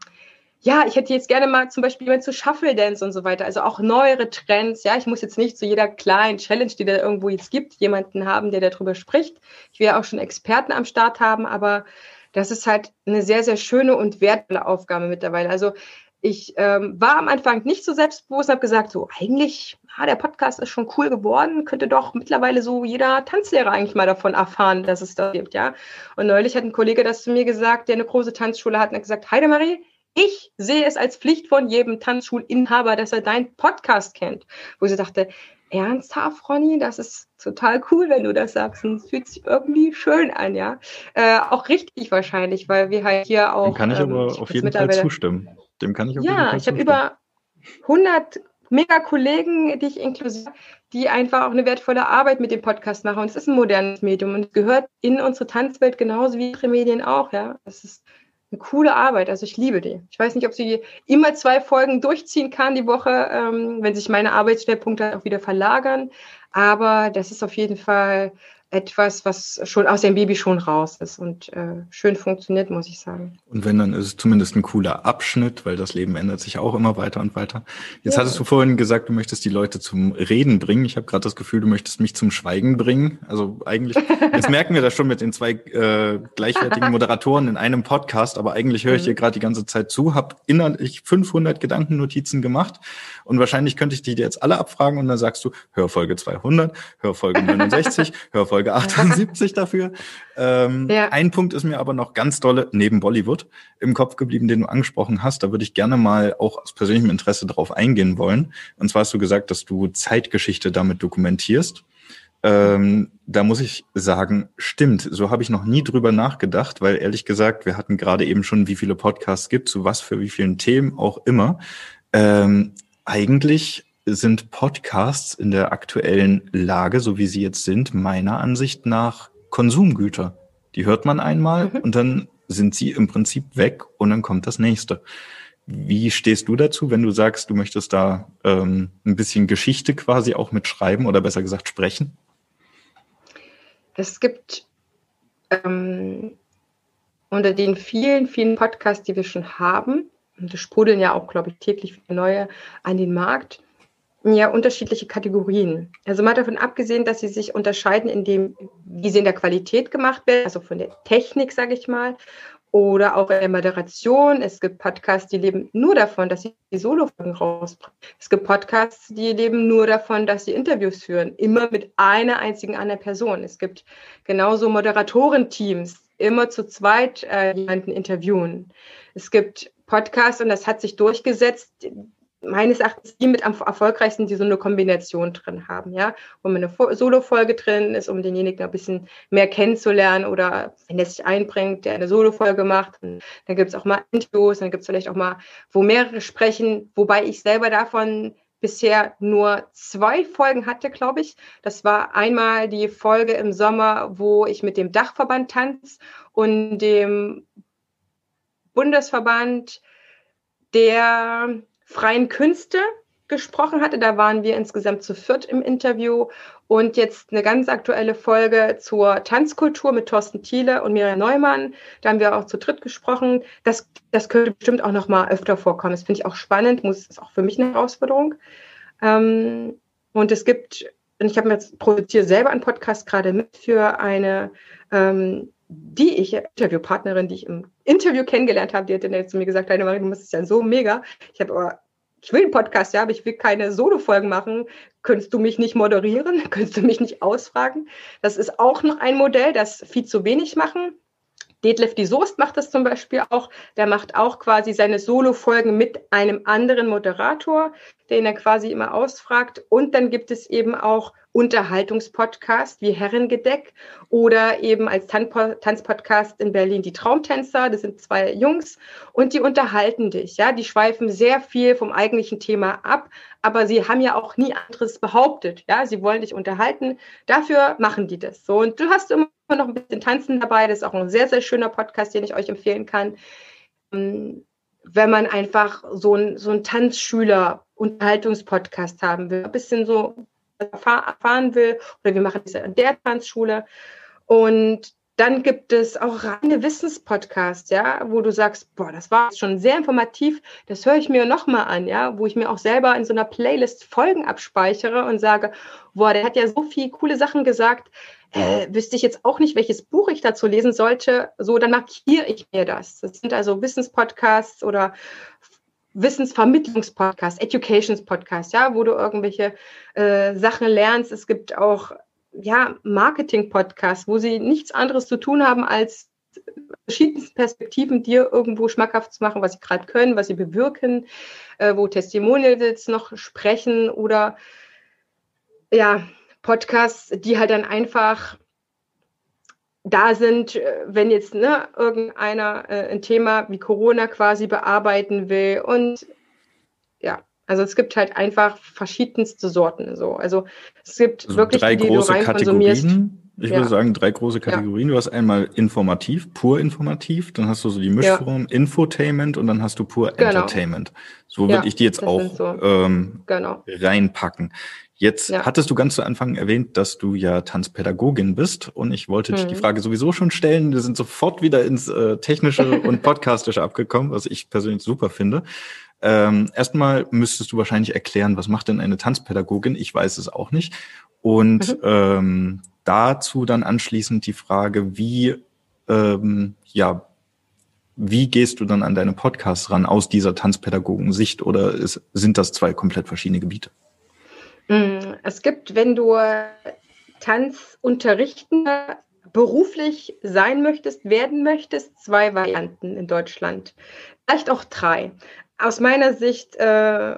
ja, ich hätte jetzt gerne mal zum Beispiel jemand zu Shuffle Dance und so weiter, also auch neuere Trends. Ja, ich muss jetzt nicht zu jeder kleinen Challenge, die da irgendwo jetzt gibt, jemanden haben, der darüber spricht. Ich will ja auch schon Experten am Start haben, aber das ist halt eine sehr, sehr schöne und wertvolle Aufgabe mittlerweile. Also ich ähm, war am Anfang nicht so selbstbewusst und habe gesagt, so eigentlich, ah, der Podcast ist schon cool geworden, könnte doch mittlerweile so jeder Tanzlehrer eigentlich mal davon erfahren, dass es das gibt, ja. Und neulich hat ein Kollege das zu mir gesagt, der eine große Tanzschule hat und hat gesagt, Heidemarie, ich sehe es als Pflicht von jedem Tanzschulinhaber, dass er deinen Podcast kennt. Wo ich dachte, ernsthaft, Ronny, das ist total cool, wenn du das sagst. Und es fühlt sich irgendwie schön an, ja. Äh, auch richtig wahrscheinlich, weil wir halt hier auch. Dem kann ich ähm, aber auf jeden Fall zustimmen. Dem kann ich auf ja, ich habe über 100 mega Kollegen, die ich inklusive, die einfach auch eine wertvolle Arbeit mit dem Podcast machen. Und es ist ein modernes Medium und es gehört in unsere Tanzwelt genauso wie andere Medien auch, ja. Das ist eine coole Arbeit. Also ich liebe die. Ich weiß nicht, ob sie immer zwei Folgen durchziehen kann die Woche, ähm, wenn sich meine Arbeitsschwerpunkte auch wieder verlagern. Aber das ist auf jeden Fall etwas, was schon aus dem Baby schon raus ist und äh, schön funktioniert, muss ich sagen. Und wenn, dann ist es zumindest ein cooler Abschnitt, weil das Leben ändert sich auch immer weiter und weiter. Jetzt ja. hattest du vorhin gesagt, du möchtest die Leute zum Reden bringen. Ich habe gerade das Gefühl, du möchtest mich zum Schweigen bringen. Also eigentlich, (laughs) jetzt merken wir das schon mit den zwei äh, gleichwertigen (laughs) Moderatoren in einem Podcast, aber eigentlich höre ich dir mhm. gerade die ganze Zeit zu, habe innerlich 500 Gedankennotizen gemacht und wahrscheinlich könnte ich die dir jetzt alle abfragen und dann sagst du, hör Folge 200, hör Folge 69, hör Folge 78 dafür. Ähm, ja. Ein Punkt ist mir aber noch ganz dolle neben Bollywood im Kopf geblieben, den du angesprochen hast. Da würde ich gerne mal auch aus persönlichem Interesse drauf eingehen wollen. Und zwar hast du gesagt, dass du Zeitgeschichte damit dokumentierst. Ähm, da muss ich sagen, stimmt. So habe ich noch nie drüber nachgedacht, weil ehrlich gesagt, wir hatten gerade eben schon, wie viele Podcasts gibt, zu was für wie vielen Themen auch immer. Ähm, eigentlich sind Podcasts in der aktuellen Lage, so wie sie jetzt sind, meiner Ansicht nach Konsumgüter. Die hört man einmal mhm. und dann sind sie im Prinzip weg und dann kommt das nächste. Wie stehst du dazu, wenn du sagst, du möchtest da ähm, ein bisschen Geschichte quasi auch mitschreiben oder besser gesagt sprechen? Es gibt ähm, unter den vielen, vielen Podcasts, die wir schon haben, und es sprudeln ja auch, glaube ich, täglich viele neue an den Markt, ja, unterschiedliche Kategorien. Also mal davon abgesehen, dass sie sich unterscheiden in dem, wie sie in der Qualität gemacht werden, also von der Technik, sage ich mal, oder auch in der Moderation. Es gibt Podcasts, die leben nur davon, dass sie die Solo-Folgen rausbringen. Es gibt Podcasts, die leben nur davon, dass sie Interviews führen, immer mit einer einzigen anderen Person. Es gibt genauso Moderatorenteams, immer zu zweit äh, jemanden interviewen. Es gibt Podcasts und das hat sich durchgesetzt. Meines Erachtens die mit am erfolgreichsten, die so eine Kombination drin haben, ja, wo man eine Solo-Folge drin ist, um denjenigen ein bisschen mehr kennenzulernen oder wenn er sich einbringt, der eine Solo-Folge macht. Dann gibt es auch mal Interviews, dann gibt es vielleicht auch mal, wo mehrere sprechen, wobei ich selber davon bisher nur zwei Folgen hatte, glaube ich. Das war einmal die Folge im Sommer, wo ich mit dem Dachverband Tanz und dem Bundesverband der freien Künste gesprochen hatte. Da waren wir insgesamt zu viert im Interview. Und jetzt eine ganz aktuelle Folge zur Tanzkultur mit Thorsten Thiele und Miriam Neumann. Da haben wir auch zu dritt gesprochen. Das, das könnte bestimmt auch noch mal öfter vorkommen. Das finde ich auch spannend. Muss, ist auch für mich eine Herausforderung. Ähm, und es gibt, ich habe jetzt produziere selber einen Podcast gerade mit für eine ähm, die ich, Interviewpartnerin, die ich im Interview kennengelernt habe, die hat dann zu mir gesagt, deine Marie, du bist ja so mega. Ich habe aber, ich will einen Podcast, ja, aber ich will keine Solo-Folgen machen. Könntest du mich nicht moderieren? (laughs) Könntest du mich nicht ausfragen? Das ist auch noch ein Modell, das viel zu wenig machen. Detlef die Soest macht das zum Beispiel auch. Der macht auch quasi seine Solo-Folgen mit einem anderen Moderator, den er quasi immer ausfragt. Und dann gibt es eben auch Unterhaltungspodcast wie Herrengedeck oder eben als Tanzpodcast in Berlin die Traumtänzer. Das sind zwei Jungs und die unterhalten dich. Ja, die schweifen sehr viel vom eigentlichen Thema ab, aber sie haben ja auch nie anderes behauptet. Ja, sie wollen dich unterhalten. Dafür machen die das. So und du hast immer noch ein bisschen Tanzen dabei. Das ist auch ein sehr sehr schöner Podcast, den ich euch empfehlen kann. Ähm, wenn man einfach so ein, so ein Tanzschüler-Unterhaltungspodcast haben will, ein bisschen so erfahren will oder wir machen das in der Tanzschule. Und dann gibt es auch reine Wissenspodcasts, ja, wo du sagst, boah, das war schon sehr informativ, das höre ich mir nochmal an, ja, wo ich mir auch selber in so einer Playlist Folgen abspeichere und sage, boah, der hat ja so viele coole Sachen gesagt, äh, wüsste ich jetzt auch nicht, welches Buch ich dazu lesen sollte, so, dann markiere ich mir das. Das sind also Wissenspodcasts oder Wissensvermittlungspodcast, Educations-Podcast, ja, wo du irgendwelche äh, Sachen lernst. Es gibt auch ja, Marketing-Podcasts, wo sie nichts anderes zu tun haben, als verschiedene Perspektiven dir irgendwo schmackhaft zu machen, was sie gerade können, was sie bewirken, äh, wo Testimonials noch sprechen oder ja, Podcasts, die halt dann einfach da sind, äh, wenn jetzt ne, irgendeiner äh, ein Thema wie Corona quasi bearbeiten will. Und ja, also es gibt halt einfach verschiedenste Sorten. So. Also es gibt also wirklich drei die, große die Kategorien. Ich ja. würde sagen, drei große Kategorien. Ja. Du hast einmal informativ, pur informativ, dann hast du so die Mischform ja. Infotainment und dann hast du pur genau. Entertainment. So würde ich die jetzt auch so. ähm, genau. reinpacken. Jetzt ja. hattest du ganz zu Anfang erwähnt, dass du ja Tanzpädagogin bist und ich wollte mhm. dich die mhm. Frage sowieso schon stellen. Wir sind sofort wieder ins äh, Technische (laughs) und Podcastische abgekommen, was ich persönlich super finde. Ähm, erstmal müsstest du wahrscheinlich erklären, was macht denn eine Tanzpädagogin? Ich weiß es auch nicht. Und mhm. ähm, dazu dann anschließend die Frage, wie ähm, ja wie gehst du dann an deine Podcasts ran aus dieser Tanzpädagogen-Sicht oder ist, sind das zwei komplett verschiedene Gebiete? Mm, es gibt, wenn du Tanzunterrichtender beruflich sein möchtest, werden möchtest, zwei Varianten in Deutschland. Vielleicht auch drei. Aus meiner Sicht, äh,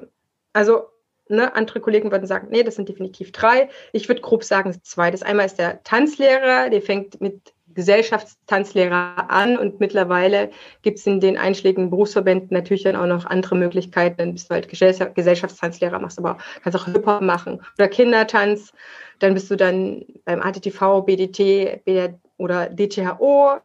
also ne, andere Kollegen würden sagen, nee, das sind definitiv drei. Ich würde grob sagen zwei. Das einmal ist der Tanzlehrer, der fängt mit Gesellschaftstanzlehrer an und mittlerweile gibt es in den einschlägigen Berufsverbänden natürlich dann auch noch andere Möglichkeiten. Dann bist du halt Gesellschaftstanzlehrer, machst aber kannst auch Hip-Hop machen oder Kindertanz. Dann bist du dann beim ATTV, BDT oder DTHO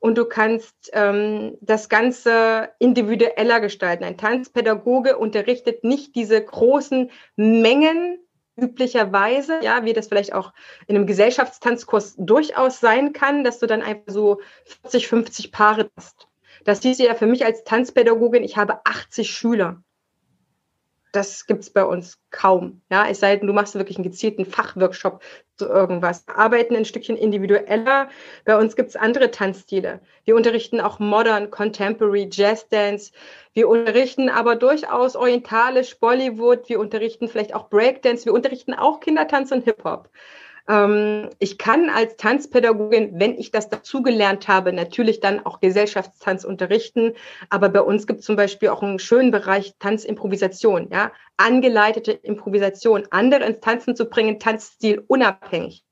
und du kannst ähm, das Ganze individueller gestalten. Ein Tanzpädagoge unterrichtet nicht diese großen Mengen üblicherweise, ja, wie das vielleicht auch in einem Gesellschaftstanzkurs durchaus sein kann, dass du dann einfach so 40, 50 Paare hast. Das hieß ja für mich als Tanzpädagogin, ich habe 80 Schüler das gibt es bei uns kaum. Ja, es sei denn, du machst wirklich einen gezielten Fachworkshop zu irgendwas. Wir arbeiten ein Stückchen individueller. Bei uns gibt es andere Tanzstile. Wir unterrichten auch Modern, Contemporary, Jazz Dance. Wir unterrichten aber durchaus orientalisch, Bollywood. Wir unterrichten vielleicht auch Breakdance. Wir unterrichten auch Kindertanz und Hip-Hop. Ähm, ich kann als Tanzpädagogin, wenn ich das dazugelernt habe, natürlich dann auch Gesellschaftstanz unterrichten. Aber bei uns gibt es zum Beispiel auch einen schönen Bereich Tanzimprovisation, ja, angeleitete Improvisation, andere ins Tanzen zu bringen, Tanzstil unabhängig.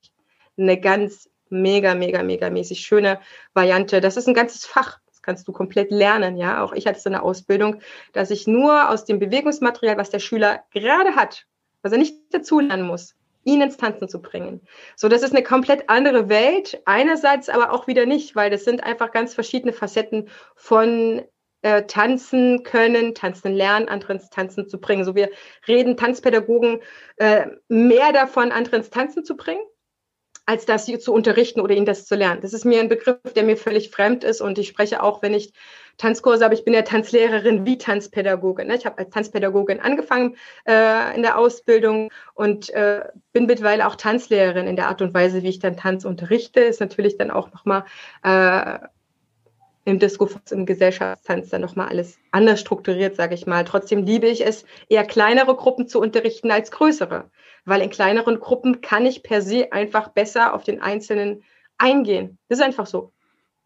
Eine ganz mega, mega, mega mäßig schöne Variante. Das ist ein ganzes Fach. Das kannst du komplett lernen, ja. Auch ich hatte so eine Ausbildung, dass ich nur aus dem Bewegungsmaterial, was der Schüler gerade hat, was er nicht dazu lernen muss, ihn ins Tanzen zu bringen. So, das ist eine komplett andere Welt. Einerseits aber auch wieder nicht, weil das sind einfach ganz verschiedene Facetten von äh, tanzen können, tanzen lernen, anderen ins Tanzen zu bringen. So wir reden Tanzpädagogen äh, mehr davon, anderen ins Tanzen zu bringen, als das zu unterrichten oder ihnen das zu lernen. Das ist mir ein Begriff, der mir völlig fremd ist und ich spreche auch, wenn ich Tanzkurse habe, ich bin ja Tanzlehrerin wie Tanzpädagogin. Ne? Ich habe als Tanzpädagogin angefangen äh, in der Ausbildung und äh, bin mittlerweile auch Tanzlehrerin in der Art und Weise, wie ich dann Tanz unterrichte. Ist natürlich dann auch nochmal äh, im Disco, im Gesellschaftstanz dann nochmal alles anders strukturiert, sage ich mal. Trotzdem liebe ich es, eher kleinere Gruppen zu unterrichten als größere weil in kleineren Gruppen kann ich per se einfach besser auf den Einzelnen eingehen. Das ist einfach so.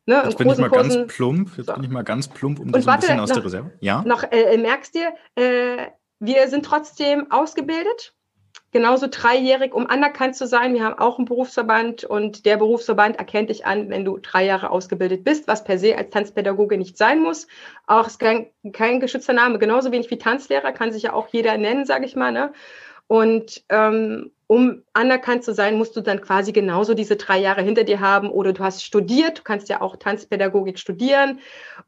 Ne, jetzt bin ich mal Kursen, ganz plump, jetzt so. bin ich mal ganz plump um das warte, ein bisschen aus noch, der Reserve. Ja. Noch äh, merkst dir, äh, wir sind trotzdem ausgebildet, genauso dreijährig, um anerkannt zu sein. Wir haben auch einen Berufsverband und der Berufsverband erkennt dich an, wenn du drei Jahre ausgebildet bist, was per se als Tanzpädagoge nicht sein muss. Auch ist kein, kein geschützter Name, genauso wenig wie Tanzlehrer, kann sich ja auch jeder nennen, sage ich mal. Ne? Und ähm, um anerkannt zu sein, musst du dann quasi genauso diese drei Jahre hinter dir haben. Oder du hast studiert, du kannst ja auch Tanzpädagogik studieren.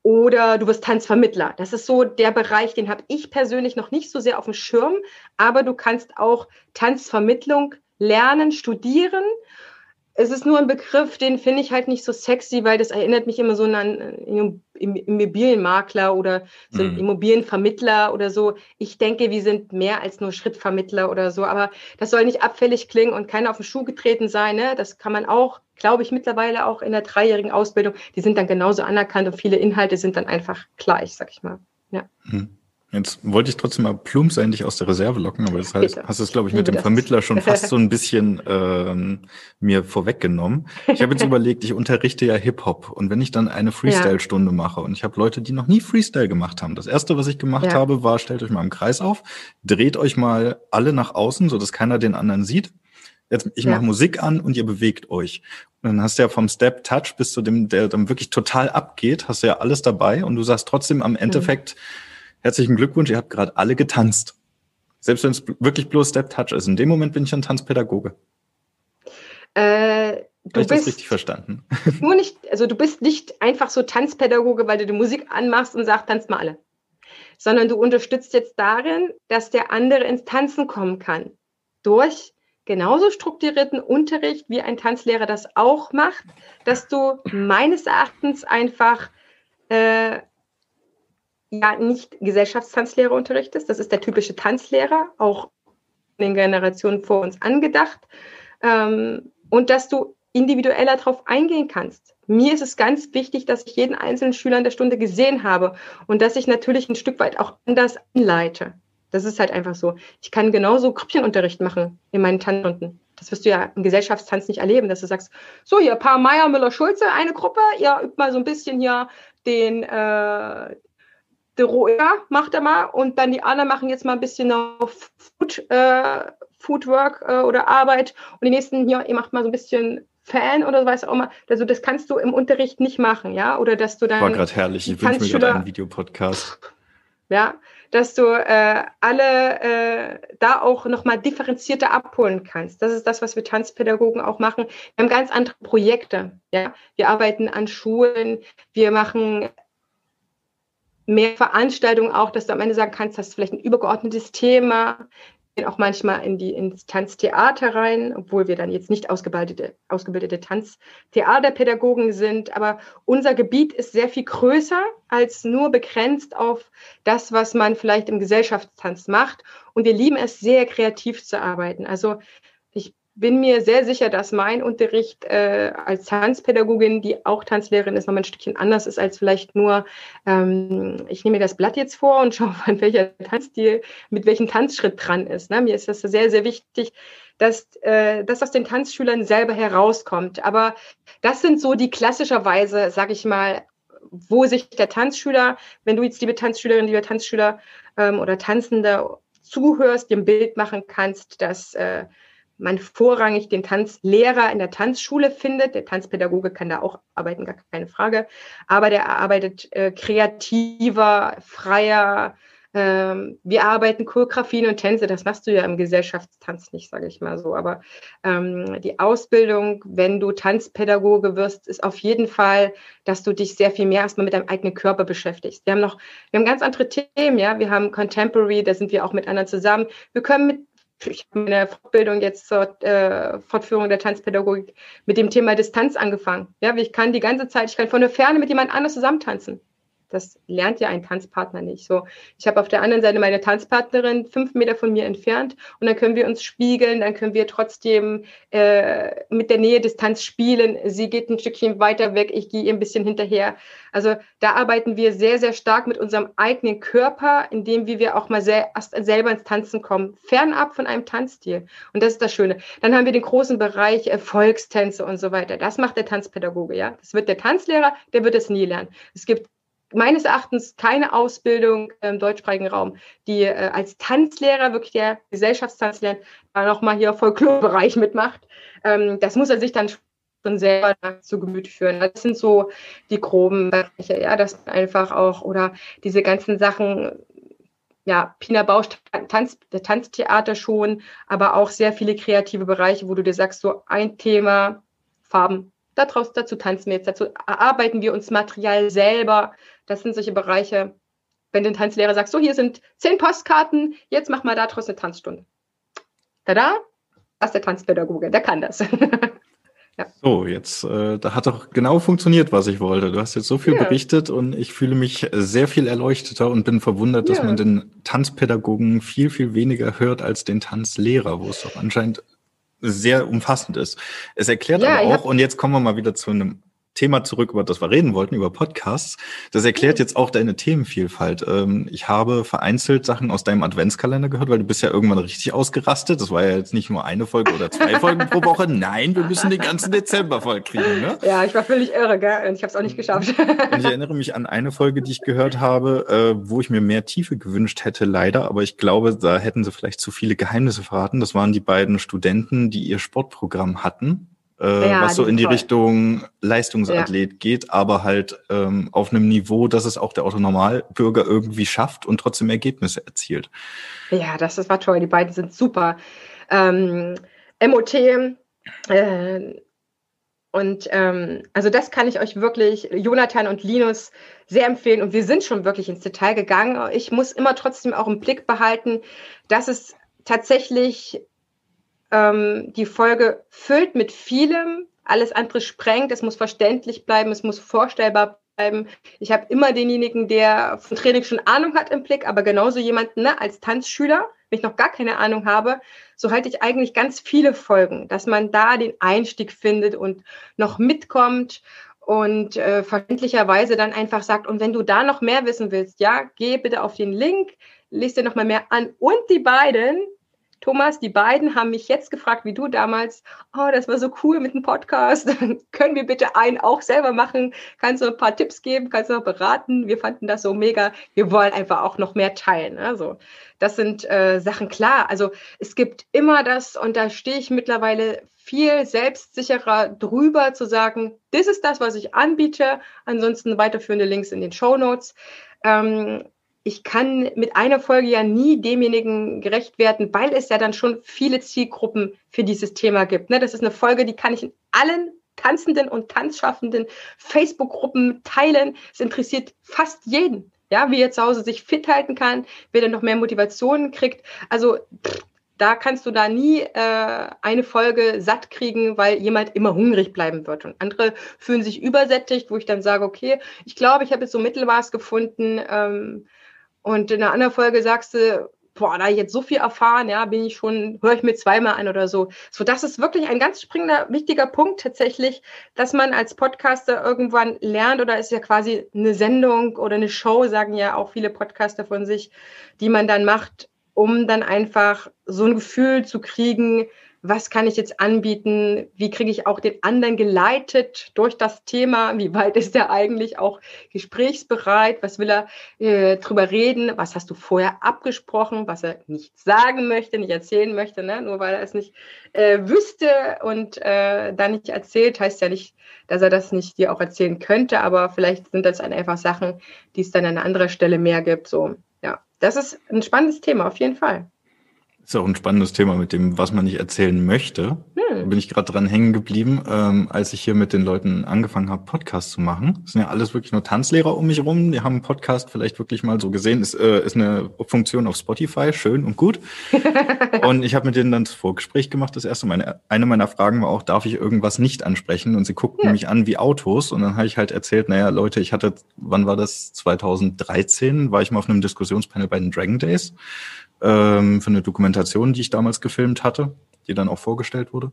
Oder du wirst Tanzvermittler. Das ist so der Bereich, den habe ich persönlich noch nicht so sehr auf dem Schirm. Aber du kannst auch Tanzvermittlung lernen, studieren es ist nur ein Begriff, den finde ich halt nicht so sexy, weil das erinnert mich immer so an Immobilienmakler oder so mhm. Immobilienvermittler oder so. Ich denke, wir sind mehr als nur Schrittvermittler oder so, aber das soll nicht abfällig klingen und keiner auf den Schuh getreten sein. Ne? Das kann man auch, glaube ich, mittlerweile auch in der dreijährigen Ausbildung. Die sind dann genauso anerkannt und viele Inhalte sind dann einfach gleich, sag ich mal. Ja. Mhm. Jetzt wollte ich trotzdem mal plumps endlich aus der Reserve locken, aber das heißt, hast du es, glaube ich, mit dem Vermittler schon (laughs) fast so ein bisschen ähm, mir vorweggenommen. Ich habe jetzt (laughs) überlegt, ich unterrichte ja Hip-Hop und wenn ich dann eine Freestyle-Stunde mache und ich habe Leute, die noch nie Freestyle gemacht haben. Das erste, was ich gemacht ja. habe, war, stellt euch mal im Kreis auf, dreht euch mal alle nach außen, so dass keiner den anderen sieht. Jetzt, ich ja. mache Musik an und ihr bewegt euch. Und dann hast du ja vom Step Touch bis zu dem, der dann wirklich total abgeht, hast du ja alles dabei und du sagst trotzdem am Endeffekt, mhm herzlichen Glückwunsch, ihr habt gerade alle getanzt. Selbst wenn es wirklich bloß Step Touch ist. In dem Moment bin ich ein Tanzpädagoge. Äh, du Habe ich das richtig verstanden? (laughs) Nur nicht, also du bist nicht einfach so Tanzpädagoge, weil du die Musik anmachst und sagst, tanzt mal alle. Sondern du unterstützt jetzt darin, dass der andere ins Tanzen kommen kann. Durch genauso strukturierten Unterricht, wie ein Tanzlehrer das auch macht, dass du meines Erachtens einfach äh, ja nicht Gesellschaftstanzlehre unterrichtest. Das ist der typische Tanzlehrer, auch in den Generationen vor uns angedacht. Ähm, und dass du individueller darauf eingehen kannst. Mir ist es ganz wichtig, dass ich jeden einzelnen Schüler in der Stunde gesehen habe und dass ich natürlich ein Stück weit auch anders anleite. Das ist halt einfach so. Ich kann genauso Grüppchenunterricht machen in meinen Tanzstunden. Das wirst du ja im Gesellschaftstanz nicht erleben, dass du sagst, so hier, Paar Meier, Müller, Schulze, eine Gruppe, ihr übt mal so ein bisschen hier den, äh, der Roher macht er mal und dann die anderen machen jetzt mal ein bisschen auf Food, äh, Foodwork äh, oder Arbeit und die nächsten hier, ihr macht mal so ein bisschen Fan oder so, weiß auch immer. Also das kannst du im Unterricht nicht machen, ja? Oder dass du dann. War gerade herrlich, ich wünsche mir gerade einen Videopodcast. (laughs) Ja, dass du äh, alle äh, da auch nochmal differenzierter abholen kannst. Das ist das, was wir Tanzpädagogen auch machen. Wir haben ganz andere Projekte. Ja? Wir arbeiten an Schulen, wir machen mehr Veranstaltungen auch, dass du am Ende sagen kannst, hast du vielleicht ein übergeordnetes Thema, gehen auch manchmal in die ins Tanztheater rein, obwohl wir dann jetzt nicht ausgebildete, ausgebildete Tanztheaterpädagogen sind. Aber unser Gebiet ist sehr viel größer als nur begrenzt auf das, was man vielleicht im Gesellschaftstanz macht. Und wir lieben es, sehr kreativ zu arbeiten. Also bin mir sehr sicher, dass mein Unterricht äh, als Tanzpädagogin, die auch Tanzlehrerin ist, noch ein Stückchen anders ist als vielleicht nur, ähm, ich nehme mir das Blatt jetzt vor und (laughs) schaue, an welcher Tanzstil, mit welchem Tanzschritt dran ist. Ne? Mir ist das sehr, sehr wichtig, dass äh, das aus den Tanzschülern selber herauskommt. Aber das sind so die klassischerweise, sage ich mal, wo sich der Tanzschüler, wenn du jetzt, liebe Tanzschülerin, lieber Tanzschüler ähm, oder Tanzende zuhörst, dir ein Bild machen kannst, dass äh, man vorrangig den Tanzlehrer in der Tanzschule findet. Der Tanzpädagoge kann da auch arbeiten, gar keine Frage. Aber der arbeitet äh, kreativer, freier, Ähm, wir arbeiten Choreografien und Tänze, das machst du ja im Gesellschaftstanz nicht, sage ich mal so. Aber ähm, die Ausbildung, wenn du Tanzpädagoge wirst, ist auf jeden Fall, dass du dich sehr viel mehr erstmal mit deinem eigenen Körper beschäftigst. Wir haben noch, wir haben ganz andere Themen, ja. Wir haben Contemporary, da sind wir auch mit anderen zusammen. Wir können mit ich habe meine Fortbildung jetzt zur äh, Fortführung der Tanzpädagogik mit dem Thema Distanz angefangen. Ja, ich kann die ganze Zeit, ich kann von der Ferne mit jemand anders zusammen tanzen. Das lernt ja ein Tanzpartner nicht. So, ich habe auf der anderen Seite meine Tanzpartnerin fünf Meter von mir entfernt und dann können wir uns spiegeln, dann können wir trotzdem äh, mit der Nähe Distanz spielen. Sie geht ein Stückchen weiter weg, ich gehe ihr ein bisschen hinterher. Also da arbeiten wir sehr, sehr stark mit unserem eigenen Körper, indem wir auch mal sel selber ins Tanzen kommen, fernab von einem Tanzstil. Und das ist das Schöne. Dann haben wir den großen Bereich äh, Volkstänze und so weiter. Das macht der Tanzpädagoge, ja. Das wird der Tanzlehrer, der wird es nie lernen. Es gibt meines Erachtens keine Ausbildung im deutschsprachigen Raum, die äh, als Tanzlehrer, wirklich der Gesellschaftstanzlehrer, da nochmal hier Folklore-Bereich mitmacht. Ähm, das muss er sich dann schon selber zu Gemüte führen. Das sind so die groben Bereiche, ja, dass einfach auch, oder diese ganzen Sachen, ja, Pina Bausch, Tanz, Tanztheater schon, aber auch sehr viele kreative Bereiche, wo du dir sagst, so ein Thema, Farben, daraus, dazu tanzen wir jetzt, dazu erarbeiten wir uns Material selber. Das sind solche Bereiche, wenn der Tanzlehrer sagt, so, hier sind zehn Postkarten, jetzt mach mal daraus eine Tanzstunde. Tada, das ist der Tanzpädagoge, der kann das. (laughs) ja. So, jetzt, äh, da hat doch genau funktioniert, was ich wollte. Du hast jetzt so viel ja. berichtet und ich fühle mich sehr viel erleuchteter und bin verwundert, dass ja. man den Tanzpädagogen viel, viel weniger hört als den Tanzlehrer, wo es doch anscheinend sehr umfassend ist. Es erklärt aber auch, und jetzt kommen wir mal wieder zu einem Thema zurück, über das wir reden wollten, über Podcasts. Das erklärt jetzt auch deine Themenvielfalt. Ähm, ich habe vereinzelt Sachen aus deinem Adventskalender gehört, weil du bist ja irgendwann richtig ausgerastet. Das war ja jetzt nicht nur eine Folge oder zwei (laughs) Folgen pro Woche. Nein, wir müssen den ganzen Dezember voll kriegen. Ne? Ja, ich war völlig irre, gell? Und ich habe es auch nicht geschafft. Und ich erinnere mich an eine Folge, die ich gehört habe, äh, wo ich mir mehr Tiefe gewünscht hätte, leider. Aber ich glaube, da hätten sie vielleicht zu viele Geheimnisse verraten. Das waren die beiden Studenten, die ihr Sportprogramm hatten äh, ja, was so in die toll. Richtung Leistungsathlet ja. geht, aber halt ähm, auf einem Niveau, dass es auch der Autonormalbürger irgendwie schafft und trotzdem Ergebnisse erzielt. Ja, das, das war toll. Die beiden sind super. Ähm, MOT äh, und ähm, also das kann ich euch wirklich, Jonathan und Linus, sehr empfehlen. Und wir sind schon wirklich ins Detail gegangen. Ich muss immer trotzdem auch im Blick behalten, dass es tatsächlich ähm, die Folge füllt mit vielem, alles andere sprengt, es muss verständlich bleiben, es muss vorstellbar bleiben. Ich habe immer denjenigen, der von Training schon Ahnung hat im Blick, aber genauso jemanden ne, als Tanzschüler, wenn ich noch gar keine Ahnung habe, so halte ich eigentlich ganz viele Folgen, dass man da den Einstieg findet und noch mitkommt und äh, verständlicherweise dann einfach sagt, und wenn du da noch mehr wissen willst, ja, geh bitte auf den Link, lest dir noch mal mehr an. Und die beiden Thomas, die beiden haben mich jetzt gefragt, wie du damals, oh, das war so cool mit dem Podcast. (laughs) Können wir bitte einen auch selber machen? Kannst du ein paar Tipps geben? Kannst du noch beraten? Wir fanden das so mega. Wir wollen einfach auch noch mehr teilen. Also, das sind äh, Sachen klar. Also, es gibt immer das, und da stehe ich mittlerweile viel selbstsicherer drüber zu sagen, das ist das, was ich anbiete. Ansonsten weiterführende Links in den Show Notes. Ähm, ich kann mit einer Folge ja nie demjenigen gerecht werden, weil es ja dann schon viele Zielgruppen für dieses Thema gibt. Ne? Das ist eine Folge, die kann ich in allen Tanzenden und Tanzschaffenden Facebook-Gruppen teilen. Es interessiert fast jeden, ja, wie er zu Hause sich fit halten kann, wer dann noch mehr Motivation kriegt. Also da kannst du da nie äh, eine Folge satt kriegen, weil jemand immer hungrig bleiben wird. Und andere fühlen sich übersättigt, wo ich dann sage, okay, ich glaube, ich habe jetzt so Mittelmaß gefunden. Ähm, und in einer anderen Folge sagst du, boah, da ich jetzt so viel erfahren, ja, bin ich schon, höre ich mir zweimal an oder so. So, das ist wirklich ein ganz springender, wichtiger Punkt tatsächlich, dass man als Podcaster irgendwann lernt oder ist ja quasi eine Sendung oder eine Show, sagen ja auch viele Podcaster von sich, die man dann macht, um dann einfach so ein Gefühl zu kriegen, was kann ich jetzt anbieten, wie kriege ich auch den anderen geleitet durch das Thema, wie weit ist er eigentlich auch gesprächsbereit, was will er äh, drüber reden, was hast du vorher abgesprochen, was er nicht sagen möchte, nicht erzählen möchte, ne? nur weil er es nicht äh, wüsste und äh, dann nicht erzählt, heißt ja nicht, dass er das nicht dir auch erzählen könnte, aber vielleicht sind das einfach Sachen, die es dann an anderer Stelle mehr gibt, so, ja. das ist ein spannendes Thema, auf jeden Fall. Ist auch ein spannendes Thema mit dem, was man nicht erzählen möchte. Hm. Da bin ich gerade dran hängen geblieben, ähm, als ich hier mit den Leuten angefangen habe, Podcasts zu machen. Das sind ja alles wirklich nur Tanzlehrer um mich rum. Die haben einen Podcast vielleicht wirklich mal so gesehen. Ist, äh, ist eine Funktion auf Spotify, schön und gut. (laughs) und ich habe mit denen dann das Vorgespräch gemacht. Das erste, meine, eine meiner Fragen war auch, darf ich irgendwas nicht ansprechen? Und sie guckten ja. mich an wie Autos. Und dann habe ich halt erzählt, naja, Leute, ich hatte, wann war das? 2013 war ich mal auf einem Diskussionspanel bei den Dragon Days ähm, für eine Dokumentation, die ich damals gefilmt hatte, die dann auch vorgestellt wurde.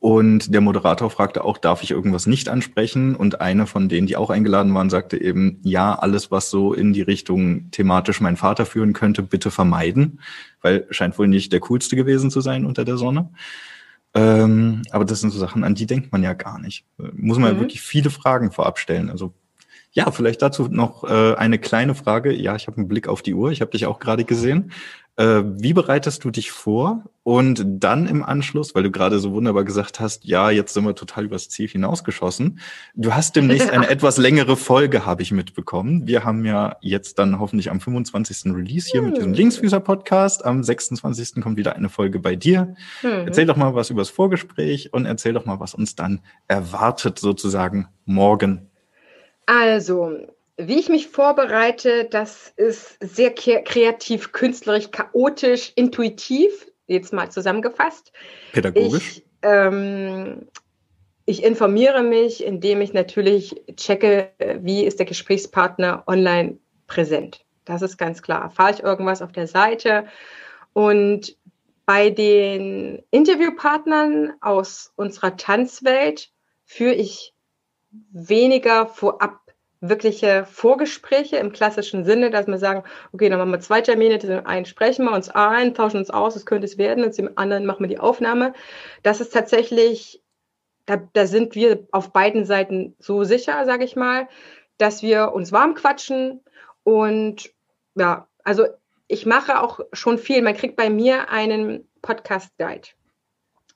Und der Moderator fragte auch, darf ich irgendwas nicht ansprechen? Und eine von denen, die auch eingeladen waren, sagte eben, ja, alles, was so in die Richtung thematisch mein Vater führen könnte, bitte vermeiden, weil scheint wohl nicht der coolste gewesen zu sein unter der Sonne. Ähm, aber das sind so Sachen, an die denkt man ja gar nicht. Muss man mhm. ja wirklich viele Fragen vorab stellen. Also ja, vielleicht dazu noch äh, eine kleine Frage. Ja, ich habe einen Blick auf die Uhr. Ich habe dich auch gerade gesehen. Äh, wie bereitest du dich vor? Und dann im Anschluss, weil du gerade so wunderbar gesagt hast, ja, jetzt sind wir total übers Ziel hinausgeschossen. Du hast demnächst eine (laughs) etwas längere Folge, habe ich mitbekommen. Wir haben ja jetzt dann hoffentlich am 25. Release hier mit diesem hm. Linksfüßer-Podcast. Am 26. kommt wieder eine Folge bei dir. Hm. Erzähl doch mal was übers Vorgespräch und erzähl doch mal, was uns dann erwartet sozusagen morgen. Also, wie ich mich vorbereite, das ist sehr kreativ, künstlerisch, chaotisch, intuitiv, jetzt mal zusammengefasst. Pädagogisch? Ich, ähm, ich informiere mich, indem ich natürlich checke, wie ist der Gesprächspartner online präsent. Das ist ganz klar. Erfahre ich irgendwas auf der Seite? Und bei den Interviewpartnern aus unserer Tanzwelt führe ich weniger vorab wirkliche Vorgespräche im klassischen Sinne, dass wir sagen, okay, dann machen wir zwei Termine, den einen sprechen wir uns ein, tauschen uns aus, es könnte es werden, und dem anderen machen wir die Aufnahme. Das ist tatsächlich, da, da sind wir auf beiden Seiten so sicher, sage ich mal, dass wir uns warm quatschen und ja, also ich mache auch schon viel. Man kriegt bei mir einen Podcast-Guide.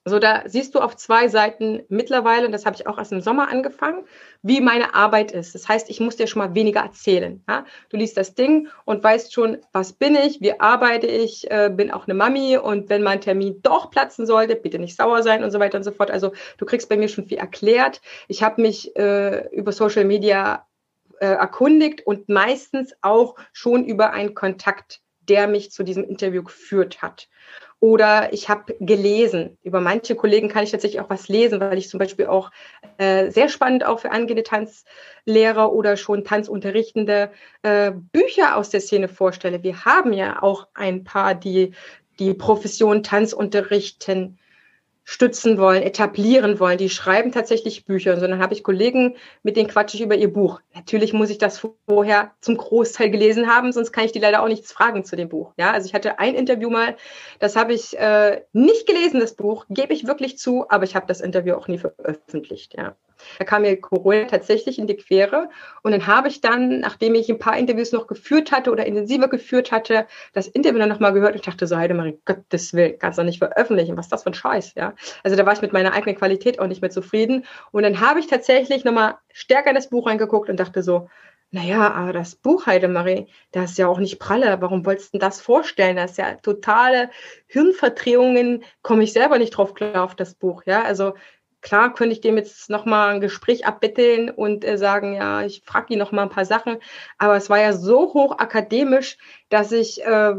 So, da siehst du auf zwei Seiten mittlerweile, und das habe ich auch erst im Sommer angefangen, wie meine Arbeit ist. Das heißt, ich muss dir schon mal weniger erzählen. Ja? Du liest das Ding und weißt schon, was bin ich, wie arbeite ich, äh, bin auch eine Mami und wenn mein Termin doch platzen sollte, bitte nicht sauer sein und so weiter und so fort. Also du kriegst bei mir schon viel erklärt. Ich habe mich äh, über Social Media äh, erkundigt und meistens auch schon über einen Kontakt, der mich zu diesem Interview geführt hat. Oder ich habe gelesen. Über manche Kollegen kann ich tatsächlich auch was lesen, weil ich zum Beispiel auch äh, sehr spannend auch für angehende Tanzlehrer oder schon Tanzunterrichtende äh, Bücher aus der Szene vorstelle. Wir haben ja auch ein paar, die die Profession Tanz unterrichten stützen wollen, etablieren wollen. Die schreiben tatsächlich Bücher, sondern habe ich Kollegen, mit denen quatsche ich über ihr Buch. Natürlich muss ich das vorher zum Großteil gelesen haben, sonst kann ich die leider auch nichts fragen zu dem Buch. Ja, also ich hatte ein Interview mal, das habe ich äh, nicht gelesen, das Buch, gebe ich wirklich zu, aber ich habe das Interview auch nie veröffentlicht. Ja. Da kam mir Corona tatsächlich in die Quere. Und dann habe ich dann, nachdem ich ein paar Interviews noch geführt hatte oder intensiver geführt hatte, das Interview dann nochmal gehört und dachte so, Heidemarie, Gottes Willen, kannst du nicht veröffentlichen. Was ist das für ein Scheiß, ja? Also da war ich mit meiner eigenen Qualität auch nicht mehr zufrieden. Und dann habe ich tatsächlich nochmal stärker in das Buch reingeguckt und dachte so, naja, aber das Buch Heidemarie, das ist ja auch nicht pralle. Warum wolltest du das vorstellen? Das ist ja totale Hirnverdrehungen, komme ich selber nicht drauf klar auf das Buch. Ja, also Klar könnte ich dem jetzt nochmal ein Gespräch abbetteln und äh, sagen, ja, ich frage ihn nochmal ein paar Sachen. Aber es war ja so hoch akademisch, dass ich äh,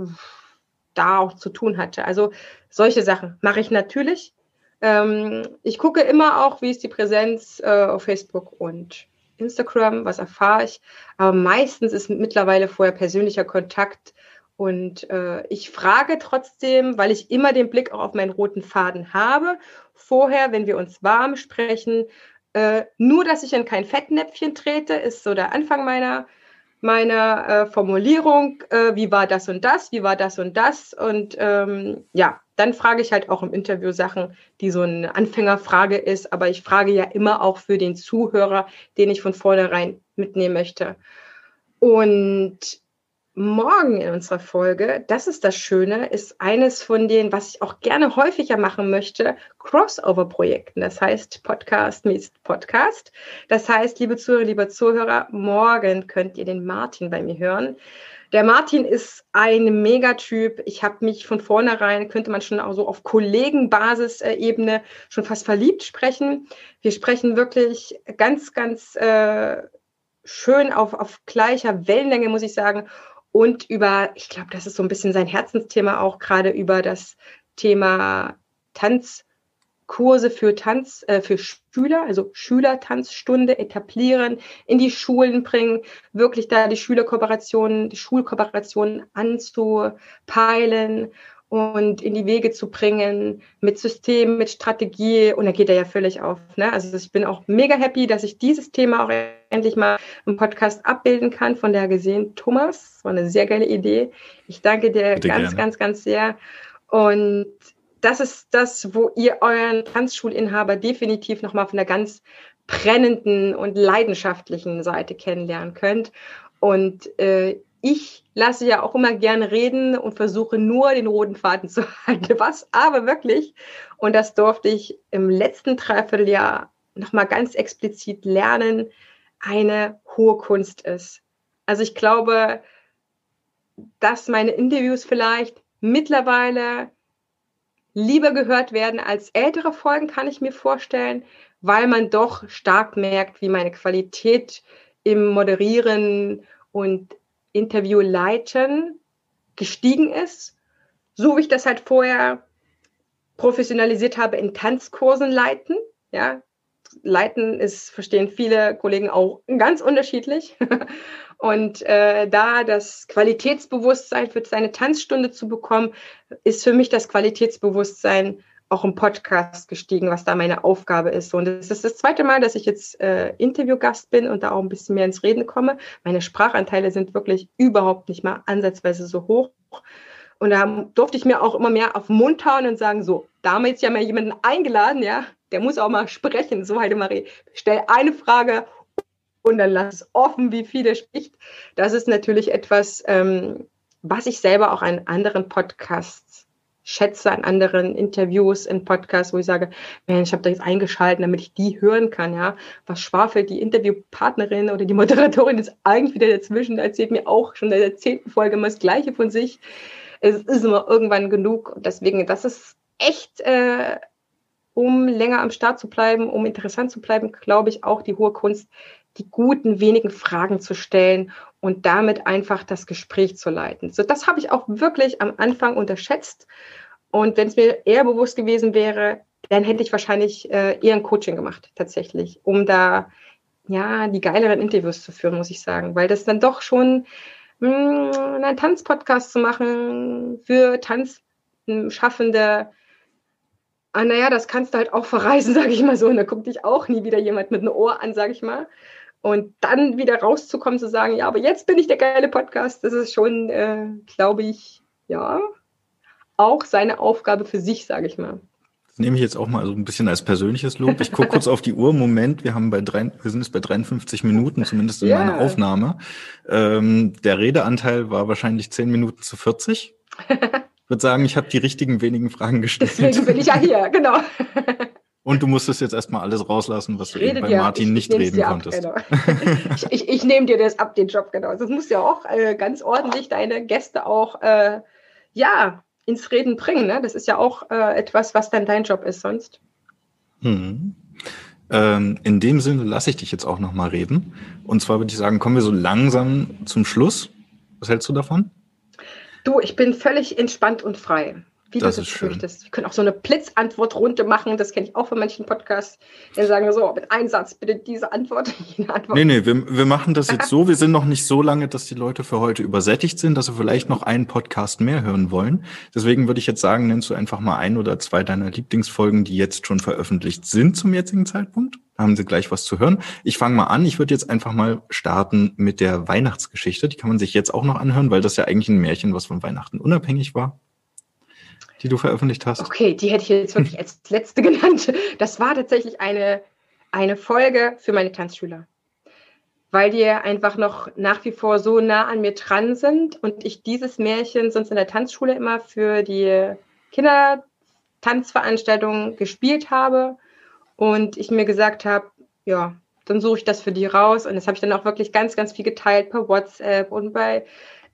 da auch zu tun hatte. Also solche Sachen mache ich natürlich. Ähm, ich gucke immer auch, wie ist die Präsenz äh, auf Facebook und Instagram, was erfahre ich. Aber meistens ist mittlerweile vorher persönlicher Kontakt und äh, ich frage trotzdem, weil ich immer den Blick auch auf meinen roten Faden habe, vorher, wenn wir uns warm sprechen, äh, nur, dass ich in kein Fettnäpfchen trete, ist so der Anfang meiner, meiner äh, Formulierung. Äh, wie war das und das? Wie war das und das? Und ähm, ja, dann frage ich halt auch im Interview Sachen, die so eine Anfängerfrage ist. Aber ich frage ja immer auch für den Zuhörer, den ich von vornherein mitnehmen möchte. Und morgen in unserer Folge, das ist das Schöne, ist eines von den, was ich auch gerne häufiger machen möchte, Crossover-Projekten. Das heißt Podcast meets Podcast. Das heißt, liebe Zuhörer, liebe Zuhörer, morgen könnt ihr den Martin bei mir hören. Der Martin ist ein Megatyp. Ich habe mich von vornherein, könnte man schon auch so auf Kollegenbasis-Ebene schon fast verliebt sprechen. Wir sprechen wirklich ganz, ganz äh, schön auf, auf gleicher Wellenlänge, muss ich sagen und über, ich glaube, das ist so ein bisschen sein Herzensthema auch gerade über das Thema Tanzkurse für Tanz, äh, für Schüler, also Schülertanzstunde etablieren, in die Schulen bringen, wirklich da die Schülerkooperationen, die Schulkooperationen anzupeilen und in die Wege zu bringen mit System, mit Strategie. Und da geht er ja völlig auf. Ne? Also ich bin auch mega happy, dass ich dieses Thema auch endlich mal im Podcast abbilden kann. Von der gesehen, Thomas, war eine sehr geile Idee. Ich danke dir Bitte ganz, gerne. ganz, ganz sehr. Und das ist das, wo ihr euren Tanzschulinhaber definitiv nochmal von der ganz brennenden und leidenschaftlichen Seite kennenlernen könnt. Und äh, ich lasse ja auch immer gerne reden und versuche nur den roten Faden zu (laughs) halten. Was aber wirklich, und das durfte ich im letzten Dreivierteljahr nochmal ganz explizit lernen, eine hohe Kunst ist. Also ich glaube, dass meine Interviews vielleicht mittlerweile lieber gehört werden als ältere Folgen, kann ich mir vorstellen, weil man doch stark merkt, wie meine Qualität im Moderieren und Interview leiten gestiegen ist, so wie ich das halt vorher professionalisiert habe in Tanzkursen leiten. Ja, leiten ist, verstehen viele Kollegen auch ganz unterschiedlich. (laughs) Und äh, da das Qualitätsbewusstsein für seine Tanzstunde zu bekommen, ist für mich das Qualitätsbewusstsein auch im Podcast gestiegen, was da meine Aufgabe ist. Und es ist das zweite Mal, dass ich jetzt äh, Interviewgast bin und da auch ein bisschen mehr ins Reden komme. Meine Sprachanteile sind wirklich überhaupt nicht mal ansatzweise so hoch. Und da durfte ich mir auch immer mehr auf den Mund hauen und sagen, so, da haben wir jetzt ja mal jemanden eingeladen, ja, der muss auch mal sprechen. So, Heidemarie, stell eine Frage und dann lass es offen, wie viel der spricht. Das ist natürlich etwas, ähm, was ich selber auch an anderen Podcasts schätze an anderen Interviews, in Podcasts, wo ich sage, Mensch, ich habe da jetzt eingeschalten, damit ich die hören kann, ja. Was schwafelt die Interviewpartnerin oder die Moderatorin ist eigentlich wieder dazwischen, erzählt mir auch schon in der zehnten Folge immer das Gleiche von sich. Es ist immer irgendwann genug. Deswegen, das ist echt, äh, um länger am Start zu bleiben, um interessant zu bleiben, glaube ich, auch die hohe Kunst, die guten, wenigen Fragen zu stellen und damit einfach das Gespräch zu leiten. So, das habe ich auch wirklich am Anfang unterschätzt. Und wenn es mir eher bewusst gewesen wäre, dann hätte ich wahrscheinlich äh, eher ein Coaching gemacht, tatsächlich, um da ja die geileren Interviews zu führen, muss ich sagen, weil das dann doch schon mh, hm, einen Tanzpodcast zu machen für Tanzschaffende, ah, naja, das kannst du halt auch verreisen, (laughs) sage ich mal so. Und da guckt dich auch nie wieder jemand mit einem Ohr an, sage ich mal. Und dann wieder rauszukommen, zu sagen, ja, aber jetzt bin ich der geile Podcast, das ist schon, äh, glaube ich, ja, auch seine Aufgabe für sich, sage ich mal. Das nehme ich jetzt auch mal so ein bisschen als persönliches Lob. Ich gucke kurz auf die Uhr. Moment, wir haben bei drei, wir sind jetzt bei 53 Minuten, zumindest in yeah. meiner Aufnahme. Ähm, der Redeanteil war wahrscheinlich 10 Minuten zu 40. (laughs) Ich würde sagen, ich habe die richtigen wenigen Fragen gestellt. Deswegen bin ich ja hier, genau. (laughs) Und du musstest jetzt erstmal alles rauslassen, was du eben bei dir, Martin ich, nicht ich reden konntest. Ab, genau. (laughs) ich, ich, ich nehme dir das ab, den Job, genau. Das muss ja auch äh, ganz ordentlich deine Gäste auch äh, ja, ins Reden bringen. Ne? Das ist ja auch äh, etwas, was dann dein Job ist sonst. Hm. Ähm, in dem Sinne lasse ich dich jetzt auch nochmal reden. Und zwar würde ich sagen, kommen wir so langsam zum Schluss. Was hältst du davon? Du, ich bin völlig entspannt und frei wie das du das möchtest. Wir können auch so eine Blitzantwortrunde machen, das kenne ich auch von manchen Podcasts. Dann sagen wir so, mit einem Satz bitte diese Antwort, (laughs) jene Antwort. Nee, nee, wir, wir machen das jetzt so, wir (laughs) sind noch nicht so lange, dass die Leute für heute übersättigt sind, dass sie vielleicht noch einen Podcast mehr hören wollen. Deswegen würde ich jetzt sagen, nennst du einfach mal ein oder zwei deiner Lieblingsfolgen, die jetzt schon veröffentlicht sind zum jetzigen Zeitpunkt. Da haben sie gleich was zu hören. Ich fange mal an. Ich würde jetzt einfach mal starten mit der Weihnachtsgeschichte. Die kann man sich jetzt auch noch anhören, weil das ja eigentlich ein Märchen, was von Weihnachten unabhängig war die du veröffentlicht hast? Okay, die hätte ich jetzt wirklich als (laughs) letzte genannt. Das war tatsächlich eine, eine Folge für meine Tanzschüler. weil die einfach noch nach wie vor so nah an mir dran sind und ich dieses Märchen sonst in der Tanzschule immer für die Kindertanzveranstaltungen gespielt habe und ich mir gesagt habe, ja, dann suche ich das für die raus und das habe ich dann auch wirklich ganz, ganz viel geteilt per WhatsApp und bei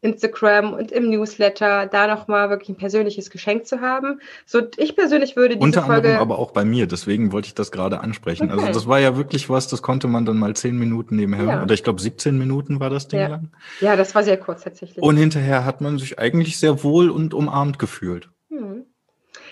Instagram und im Newsletter, da nochmal wirklich ein persönliches Geschenk zu haben. So, ich persönlich würde diese Unter Folge... anderem aber auch bei mir, deswegen wollte ich das gerade ansprechen. Also okay. Also das war ja wirklich was, das konnte man dann mal zehn Minuten nebenher, ja. oder ich glaube 17 Minuten war das Ding ja. lang. Ja, das war sehr kurz tatsächlich. Und hinterher hat man sich eigentlich sehr wohl und umarmt gefühlt. Hm.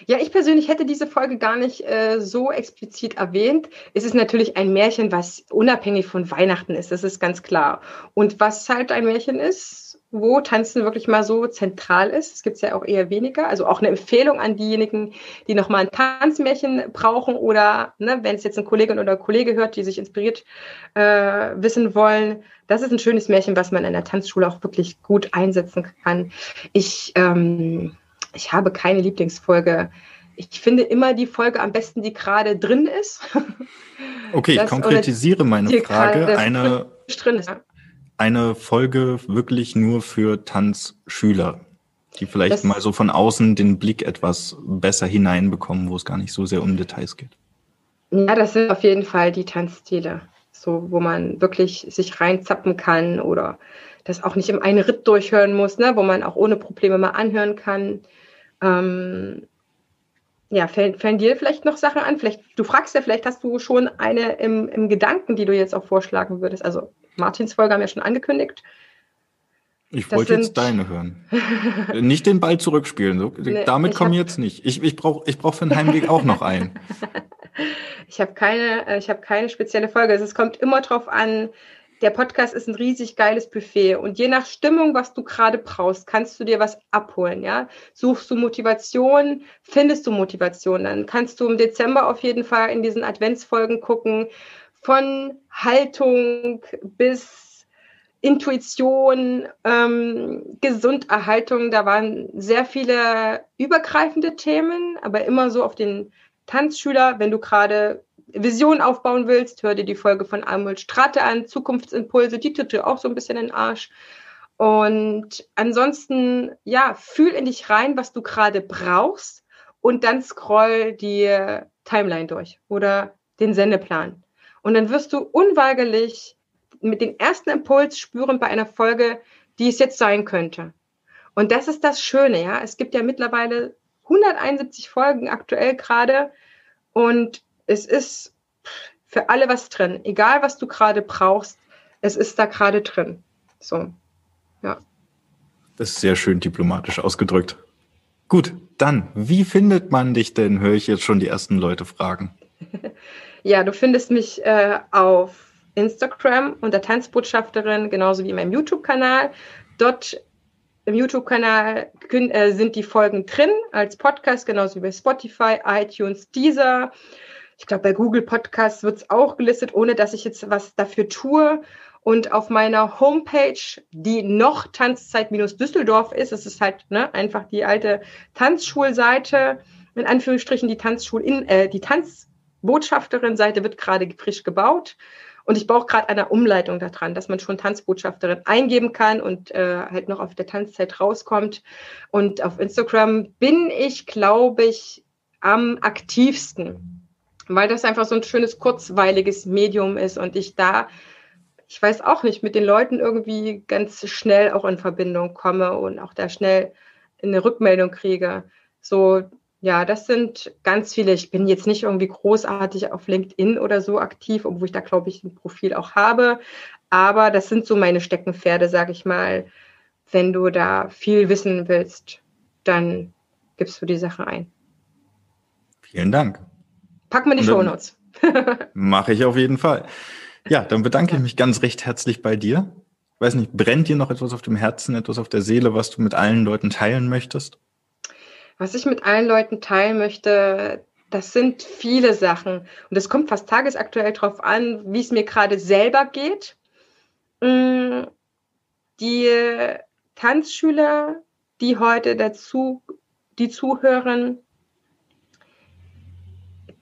Ja, ich persönlich hätte diese Folge gar nicht äh, so explizit erwähnt. Es ist natürlich ein Märchen, was unabhängig von Weihnachten ist, das ist ganz klar. Und was halt ein Märchen ist, wo Tanzen wirklich mal so zentral ist. Es gibt ja auch eher weniger. Also auch eine Empfehlung an diejenigen, die nochmal ein Tanzmärchen brauchen oder ne, wenn es jetzt ein Kollegin oder Kollege hört, die sich inspiriert äh, wissen wollen. Das ist ein schönes Märchen, was man in der Tanzschule auch wirklich gut einsetzen kann. Ich, ähm, ich habe keine Lieblingsfolge. Ich finde immer die Folge am besten, die gerade drin ist. Okay, das, ich konkretisiere meine Frage. Eine, drin ist eine Folge wirklich nur für Tanzschüler, die vielleicht das, mal so von außen den Blick etwas besser hineinbekommen, wo es gar nicht so sehr um Details geht. Ja, das sind auf jeden Fall die Tanzstile, so wo man wirklich sich reinzappen kann oder das auch nicht im einen Ritt durchhören muss, ne, wo man auch ohne Probleme mal anhören kann. Ähm, ja, fällen, fällen dir vielleicht noch Sachen an? Vielleicht, du fragst ja, vielleicht hast du schon eine im, im Gedanken, die du jetzt auch vorschlagen würdest. Also Martins Folge haben wir schon angekündigt. Ich wollte jetzt deine hören. (laughs) nicht den Ball zurückspielen. So. Nee, Damit kommen jetzt nicht. Ich, ich brauche ich brauch für den Heimweg auch noch einen. (laughs) ich habe keine, äh, ich hab keine spezielle Folge. Also es kommt immer drauf an, der Podcast ist ein riesig geiles Buffet und je nach Stimmung, was du gerade brauchst, kannst du dir was abholen, ja? Suchst du Motivation, findest du Motivation, dann kannst du im Dezember auf jeden Fall in diesen Adventsfolgen gucken, von Haltung bis Intuition, ähm, Gesunderhaltung. Da waren sehr viele übergreifende Themen, aber immer so auf den Tanzschüler. Wenn du gerade Vision aufbauen willst, hör dir die Folge von Amul Strate an, Zukunftsimpulse, die tut dir auch so ein bisschen in den Arsch. Und ansonsten, ja, fühl in dich rein, was du gerade brauchst und dann scroll die Timeline durch oder den Sendeplan. Und dann wirst du unweigerlich mit dem ersten Impuls spüren bei einer Folge, die es jetzt sein könnte. Und das ist das Schöne, ja. Es gibt ja mittlerweile 171 Folgen aktuell gerade und es ist für alle was drin. Egal, was du gerade brauchst, es ist da gerade drin. So, ja. Das ist sehr schön diplomatisch ausgedrückt. Gut, dann, wie findet man dich denn? Höre ich jetzt schon die ersten Leute fragen. (laughs) Ja, du findest mich äh, auf Instagram unter Tanzbotschafterin, genauso wie in meinem YouTube-Kanal. Dort im YouTube-Kanal äh, sind die Folgen drin als Podcast, genauso wie bei Spotify, iTunes, Deezer. Ich glaube, bei Google Podcasts wird es auch gelistet, ohne dass ich jetzt was dafür tue. Und auf meiner Homepage, die noch Tanzzeit-Düsseldorf ist, es ist halt ne, einfach die alte Tanzschulseite, in Anführungsstrichen die Tanzschul in, äh, die Tanz Botschafterin-Seite wird gerade frisch gebaut. Und ich brauche gerade eine Umleitung daran, dass man schon Tanzbotschafterin eingeben kann und äh, halt noch auf der Tanzzeit rauskommt. Und auf Instagram bin ich, glaube ich, am aktivsten, weil das einfach so ein schönes, kurzweiliges Medium ist und ich da, ich weiß auch nicht, mit den Leuten irgendwie ganz schnell auch in Verbindung komme und auch da schnell eine Rückmeldung kriege. So ja, das sind ganz viele. Ich bin jetzt nicht irgendwie großartig auf LinkedIn oder so aktiv, obwohl ich da, glaube ich, ein Profil auch habe. Aber das sind so meine Steckenpferde, sage ich mal. Wenn du da viel wissen willst, dann gibst du die Sache ein. Vielen Dank. Pack mir die Shownotes. (laughs) Mache ich auf jeden Fall. Ja, dann bedanke ich mich ganz recht herzlich bei dir. Ich weiß nicht, brennt dir noch etwas auf dem Herzen, etwas auf der Seele, was du mit allen Leuten teilen möchtest? Was ich mit allen Leuten teilen möchte, das sind viele Sachen. Und es kommt fast tagesaktuell darauf an, wie es mir gerade selber geht. Mm, die Tanzschüler, die heute dazu, die zuhören,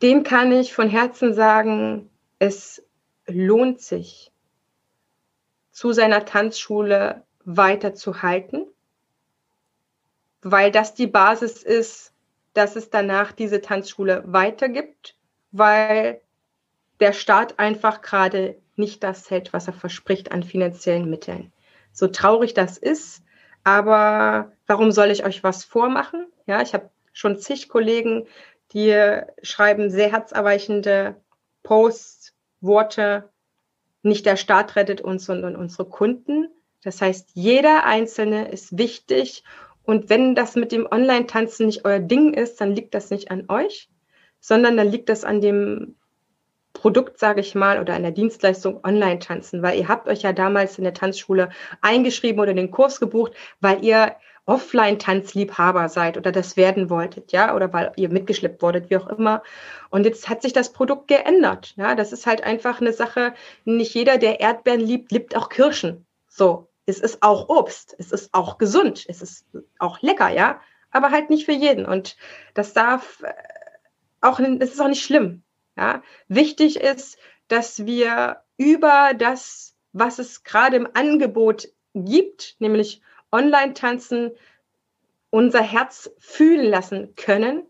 dem kann ich von Herzen sagen, es lohnt sich. zu seiner Tanzschule weiterzuhalten, weil das die Basis ist, dass es danach diese Tanzschule weitergibt, weil der Staat einfach gerade nicht das hält, was er verspricht an finanziellen Mitteln. So traurig das ist, aber warum soll ich euch was vormachen? Ja, ich habe schon zig Kollegen, die schreiben sehr herzerweichende Posts, Worte. Nicht der Staat rettet uns, sondern unsere Kunden. Das heißt, jeder Einzelne ist wichtig. Und wenn das mit dem Online-Tanzen nicht euer Ding ist, dann liegt das nicht an euch, sondern dann liegt das an dem Produkt, sage ich mal, oder an der Dienstleistung Online-Tanzen, weil ihr habt euch ja damals in der Tanzschule eingeschrieben oder den Kurs gebucht, weil ihr Offline-Tanzliebhaber seid oder das werden wolltet, ja, oder weil ihr mitgeschleppt wurdet, wie auch immer. Und jetzt hat sich das Produkt geändert. Ja, das ist halt einfach eine Sache. Nicht jeder, der Erdbeeren liebt, liebt auch Kirschen. So, es ist auch Obst, es ist auch gesund, es ist auch lecker, ja, aber halt nicht für jeden. Und das darf äh, auch, es ist auch nicht schlimm. Ja, wichtig ist, dass wir über das, was es gerade im Angebot gibt, nämlich Online-Tanzen unser Herz fühlen lassen können,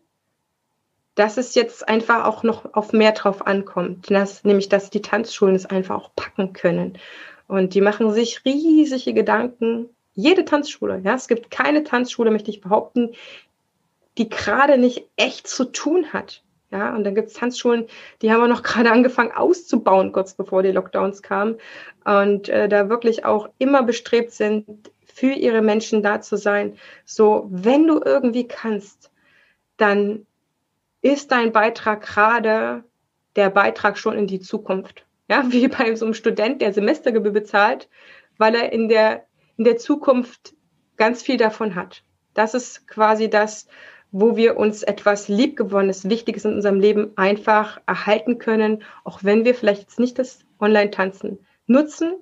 dass es jetzt einfach auch noch auf mehr drauf ankommt. Das, nämlich, dass die Tanzschulen es einfach auch packen können. Und die machen sich riesige Gedanken. Jede Tanzschule, ja, es gibt keine Tanzschule, möchte ich behaupten, die gerade nicht echt zu tun hat. Ja, und dann gibt es Tanzschulen, die haben wir noch (laughs) gerade angefangen auszubauen, kurz bevor die Lockdowns kamen. Und äh, da wirklich auch immer bestrebt sind, für ihre Menschen da zu sein. So, wenn du irgendwie kannst, dann ist dein Beitrag gerade der Beitrag schon in die Zukunft. Ja, wie (laughs) bei so einem Student, der Semestergebühr bezahlt, weil er in der, in der Zukunft ganz viel davon hat. Das ist quasi das, wo wir uns etwas liebgewonnenes, Wichtiges in unserem Leben einfach erhalten können, auch wenn wir vielleicht jetzt nicht das Online-Tanzen nutzen,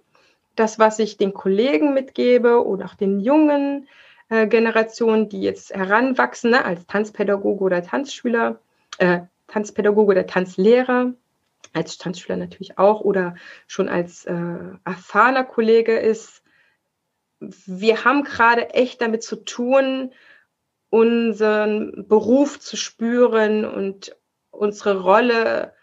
das, was ich den Kollegen mitgebe oder auch den jungen äh, Generationen, die jetzt heranwachsen, ne, als Tanzpädagoge oder Tanzschüler, äh, Tanzpädagoge oder Tanzlehrer, als Tanzschüler natürlich auch oder schon als äh, erfahrener Kollege ist, wir haben gerade echt damit zu tun, unseren Beruf zu spüren und unsere Rolle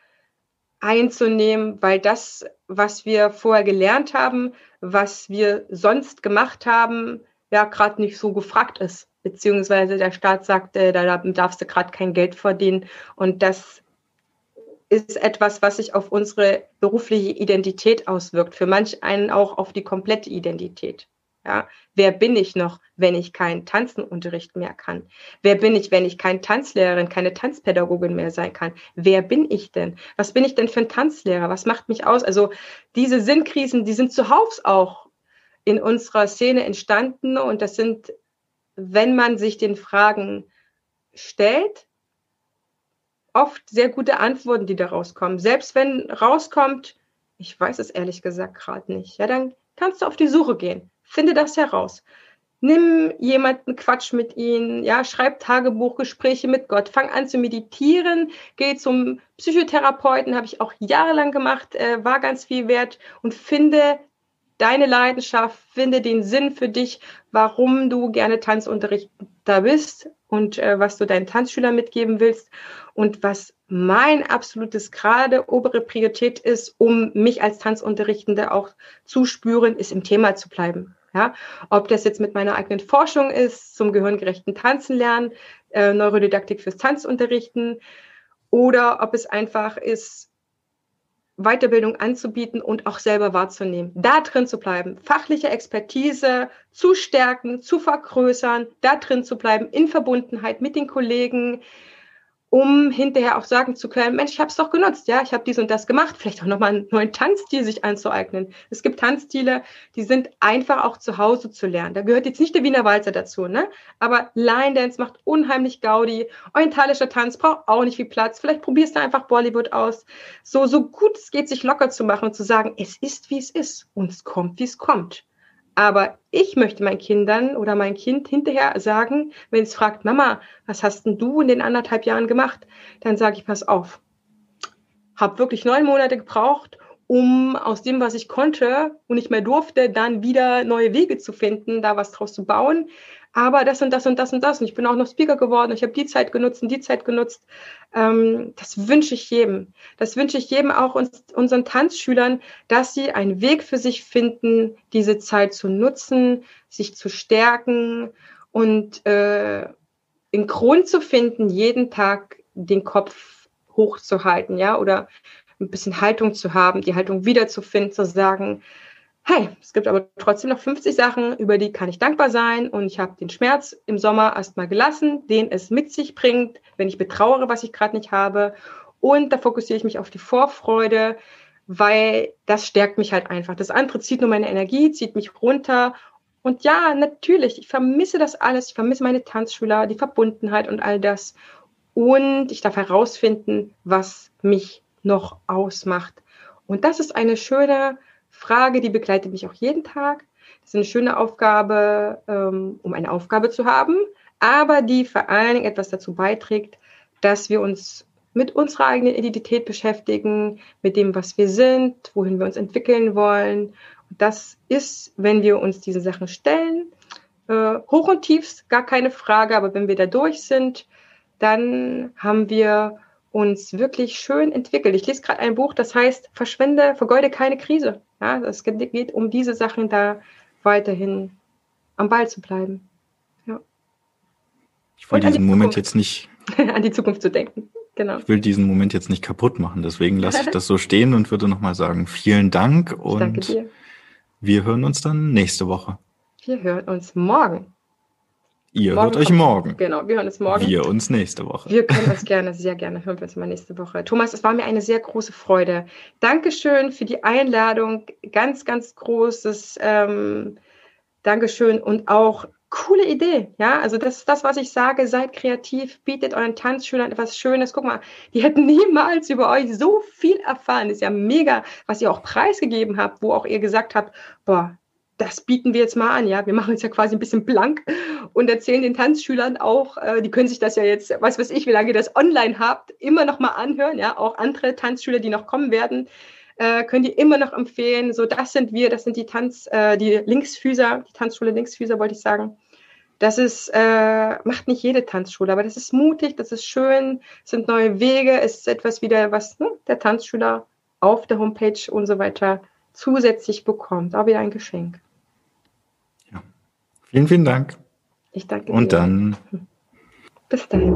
einzunehmen, weil das, was wir vorher gelernt haben, was wir sonst gemacht haben, ja gerade nicht so gefragt ist. Beziehungsweise der Staat sagt, äh, da darfst du gerade kein Geld verdienen. Und das ist etwas, was sich auf unsere berufliche Identität auswirkt. Für manch einen auch auf die komplette Identität. Ja, wer bin ich noch, wenn ich keinen Tanzenunterricht mehr kann? Wer bin ich, wenn ich keine Tanzlehrerin, keine Tanzpädagogin mehr sein kann? Wer bin ich denn? Was bin ich denn für ein Tanzlehrer? Was macht mich aus? Also diese Sinnkrisen, die sind zuhauf auch in unserer Szene entstanden und das sind, wenn man sich den Fragen stellt, oft sehr gute Antworten, die da rauskommen. Selbst wenn rauskommt, ich weiß es ehrlich gesagt gerade nicht, ja, dann kannst du auf die Suche gehen. Finde das heraus. Nimm jemanden, Quatsch mit ihnen, ja, schreib Tagebuchgespräche mit Gott, fang an zu meditieren, geh zum Psychotherapeuten, habe ich auch jahrelang gemacht, äh, war ganz viel wert und finde deine Leidenschaft, finde den Sinn für dich, warum du gerne Tanzunterricht da bist und äh, was du deinen Tanzschülern mitgeben willst und was mein absolutes gerade obere Priorität ist, um mich als Tanzunterrichtende auch zu spüren, ist im Thema zu bleiben. Ja, ob das jetzt mit meiner eigenen Forschung ist, zum gehirngerechten Tanzen lernen, äh, Neurodidaktik fürs Tanzunterrichten oder ob es einfach ist, Weiterbildung anzubieten und auch selber wahrzunehmen, da drin zu bleiben, fachliche Expertise zu stärken, zu vergrößern, da drin zu bleiben, in Verbundenheit mit den Kollegen, um hinterher auch sagen zu können, Mensch, ich habe es doch genutzt, ja, ich habe dies und das gemacht, vielleicht auch nochmal einen neuen Tanzstil sich anzueignen. Es gibt Tanzstile, die sind einfach auch zu Hause zu lernen. Da gehört jetzt nicht der Wiener Walzer dazu, ne? Aber Line Dance macht unheimlich Gaudi. Orientalischer Tanz braucht auch nicht viel Platz. Vielleicht probierst du einfach Bollywood aus. So, so gut es geht, sich locker zu machen und zu sagen, es ist, wie es ist und es kommt, wie es kommt. Aber ich möchte meinen Kindern oder mein Kind hinterher sagen, wenn es fragt, Mama, was hast denn du in den anderthalb Jahren gemacht? Dann sage ich, pass auf, habe wirklich neun Monate gebraucht, um aus dem, was ich konnte und nicht mehr durfte, dann wieder neue Wege zu finden, da was draus zu bauen. Aber das und das und das und das. Und ich bin auch noch Speaker geworden. Ich habe die Zeit genutzt und die Zeit genutzt. Ähm, das wünsche ich jedem. Das wünsche ich jedem, auch uns, unseren Tanzschülern, dass sie einen Weg für sich finden, diese Zeit zu nutzen, sich zu stärken und äh, einen Grund zu finden, jeden Tag den Kopf hochzuhalten, ja, oder ein bisschen Haltung zu haben, die Haltung wiederzufinden, zu sagen, hey, es gibt aber trotzdem noch 50 Sachen, über die kann ich dankbar sein und ich habe den Schmerz im Sommer erstmal gelassen, den es mit sich bringt, wenn ich betrauere, was ich gerade nicht habe. Und da fokussiere ich mich auf die Vorfreude, weil das stärkt mich halt einfach. Das andere zieht nur meine Energie, zieht mich runter. Und ja, natürlich, ich vermisse das alles. Ich vermisse meine Tanzschüler, die Verbundenheit und all das. Und ich darf herausfinden, was mich noch ausmacht. Und das ist eine schöne Frage, die begleitet mich auch jeden Tag. Das ist eine schöne Aufgabe, ähm, um eine Aufgabe zu haben, aber die vor allen Dingen etwas dazu beiträgt, dass wir uns mit unserer eigenen Identität beschäftigen, mit dem, was wir sind, wohin wir uns entwickeln wollen. Und das ist, wenn wir uns diese Sachen stellen, äh, hoch und tiefst, gar keine Frage, aber wenn wir da durch sind, dann haben wir uns wirklich schön entwickelt. Ich lese gerade ein Buch, das heißt, verschwende, vergeude keine Krise. Ja, es geht um diese Sachen da weiterhin am Ball zu bleiben. Ja. Ich will diesen die Moment jetzt nicht (laughs) an die Zukunft zu denken. Genau. Ich will diesen Moment jetzt nicht kaputt machen, deswegen lasse ich (laughs) das so stehen und würde nochmal sagen, vielen Dank und wir hören uns dann nächste Woche. Wir hören uns morgen. Ihr morgen hört euch morgen. Genau, wir hören uns morgen. Wir uns nächste Woche. Wir können uns gerne, sehr gerne hören wir uns mal nächste Woche. Thomas, es war mir eine sehr große Freude. Dankeschön für die Einladung. Ganz, ganz großes ähm, Dankeschön und auch coole Idee. Ja, also das ist das, was ich sage. Seid kreativ, bietet euren Tanzschülern etwas Schönes. Guck mal, die hätten niemals über euch so viel erfahren. Das ist ja mega, was ihr auch preisgegeben habt, wo auch ihr gesagt habt, boah, das bieten wir jetzt mal an, ja. Wir machen uns ja quasi ein bisschen blank und erzählen den Tanzschülern auch, äh, die können sich das ja jetzt, was weiß ich, wie lange ihr das online habt, immer noch mal anhören, ja. Auch andere Tanzschüler, die noch kommen werden, äh, können die immer noch empfehlen. So, das sind wir, das sind die Tanz, äh, die Linksfüßer, die Tanzschule Linksfüßer, wollte ich sagen. Das ist, äh, macht nicht jede Tanzschule, aber das ist mutig, das ist schön, es sind neue Wege, es ist etwas wieder, was ne, der Tanzschüler auf der Homepage und so weiter zusätzlich bekommt. Auch wieder ein Geschenk. Vielen, vielen Dank. Ich danke Und dir. Und dann. Bis dahin.